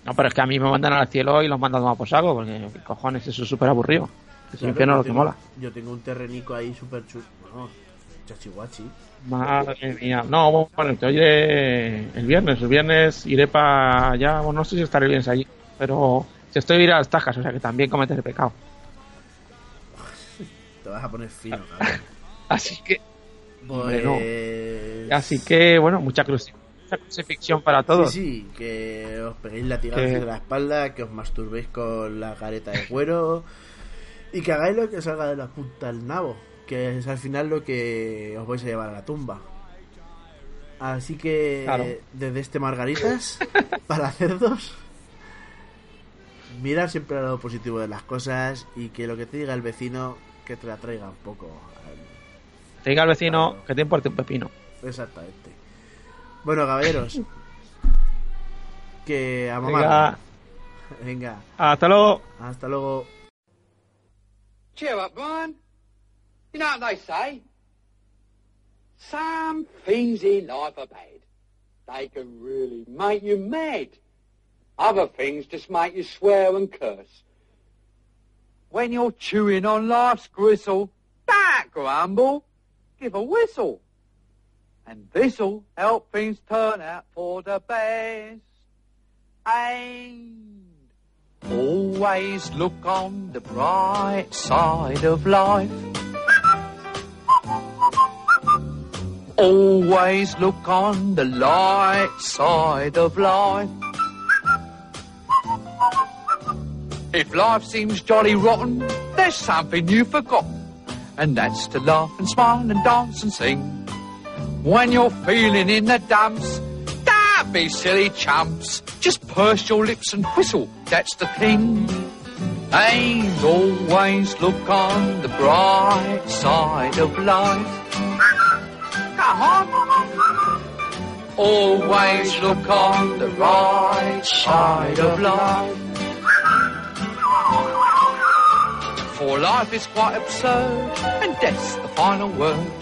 No, pero es que a mí me mandan al cielo y los mandan a saco, porque ¿qué cojones, eso es súper aburrido. Es el Claro, infierno yo lo que mola. Yo tengo un terrenico ahí súper chulo. Vamos, chachihuachi. Madre mía. No, bueno, te oye el viernes. El viernes iré para allá. Bueno, no sé si estaré viernes allí. Pero si estoy iré a las tajas, o sea que también cometeré pecado. Te vas a poner fino, cabrón. Así que, Pues... Hombre, no. así que bueno, mucha cruz. Mucha crucifixión para todos. Sí, sí, que os peguéis latigazos de la espalda, que os masturbéis con la careta de cuero y que hagáis lo que salga de la punta del nabo, que es al final lo que os vais a llevar a la tumba. Así que Claro. desde este Margaritas, para cerdos, mirar siempre al lado positivo de las cosas y que lo que te diga el vecino, que te la traiga un poco. Te diga al vecino que te importe un pepino. Exactamente. Bueno, caballeros. Que a mamá. Venga. Venga. Hasta luego. Hasta luego. Cheer up, Brian. You know what they say? Some things in life are bad. They can really make you mad. Other things just make you swear and curse. When you're chewing on life's gristle, don't grumble. Give a whistle. And this'll help things turn out for the best. And always look on the bright side of life. Always look on the light side of life. If life seems jolly rotten, there's something you've forgotten. And that's to laugh and smile and dance and sing. When you're feeling in the dumps, don't be silly chumps. Just purse your lips and whistle, that's the thing. And always look on the bright side of life. Come on. Always look on the right side of life. For life is quite absurd, and death's the final word.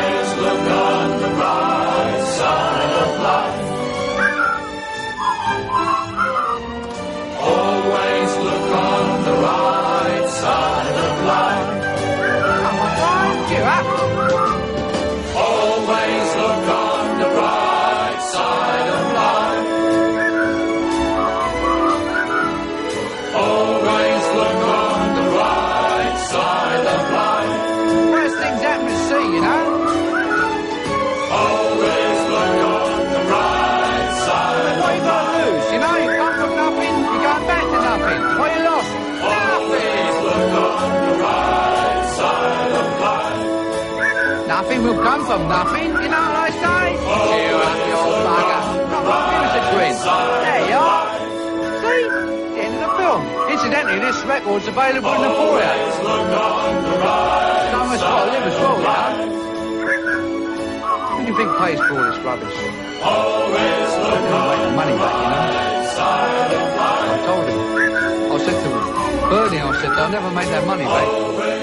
Nothing will come from nothing, you know what I say? Cheer up, old bugger. Come on, give us a. There you are. See? End of the film. Incidentally, this record's available in the foyer. Someone's got to live as well, you. Who do you think pays for all this rubbish? Always look the money back, you know. I told him. I said to him, Bernie, I said, they'll never make that money back.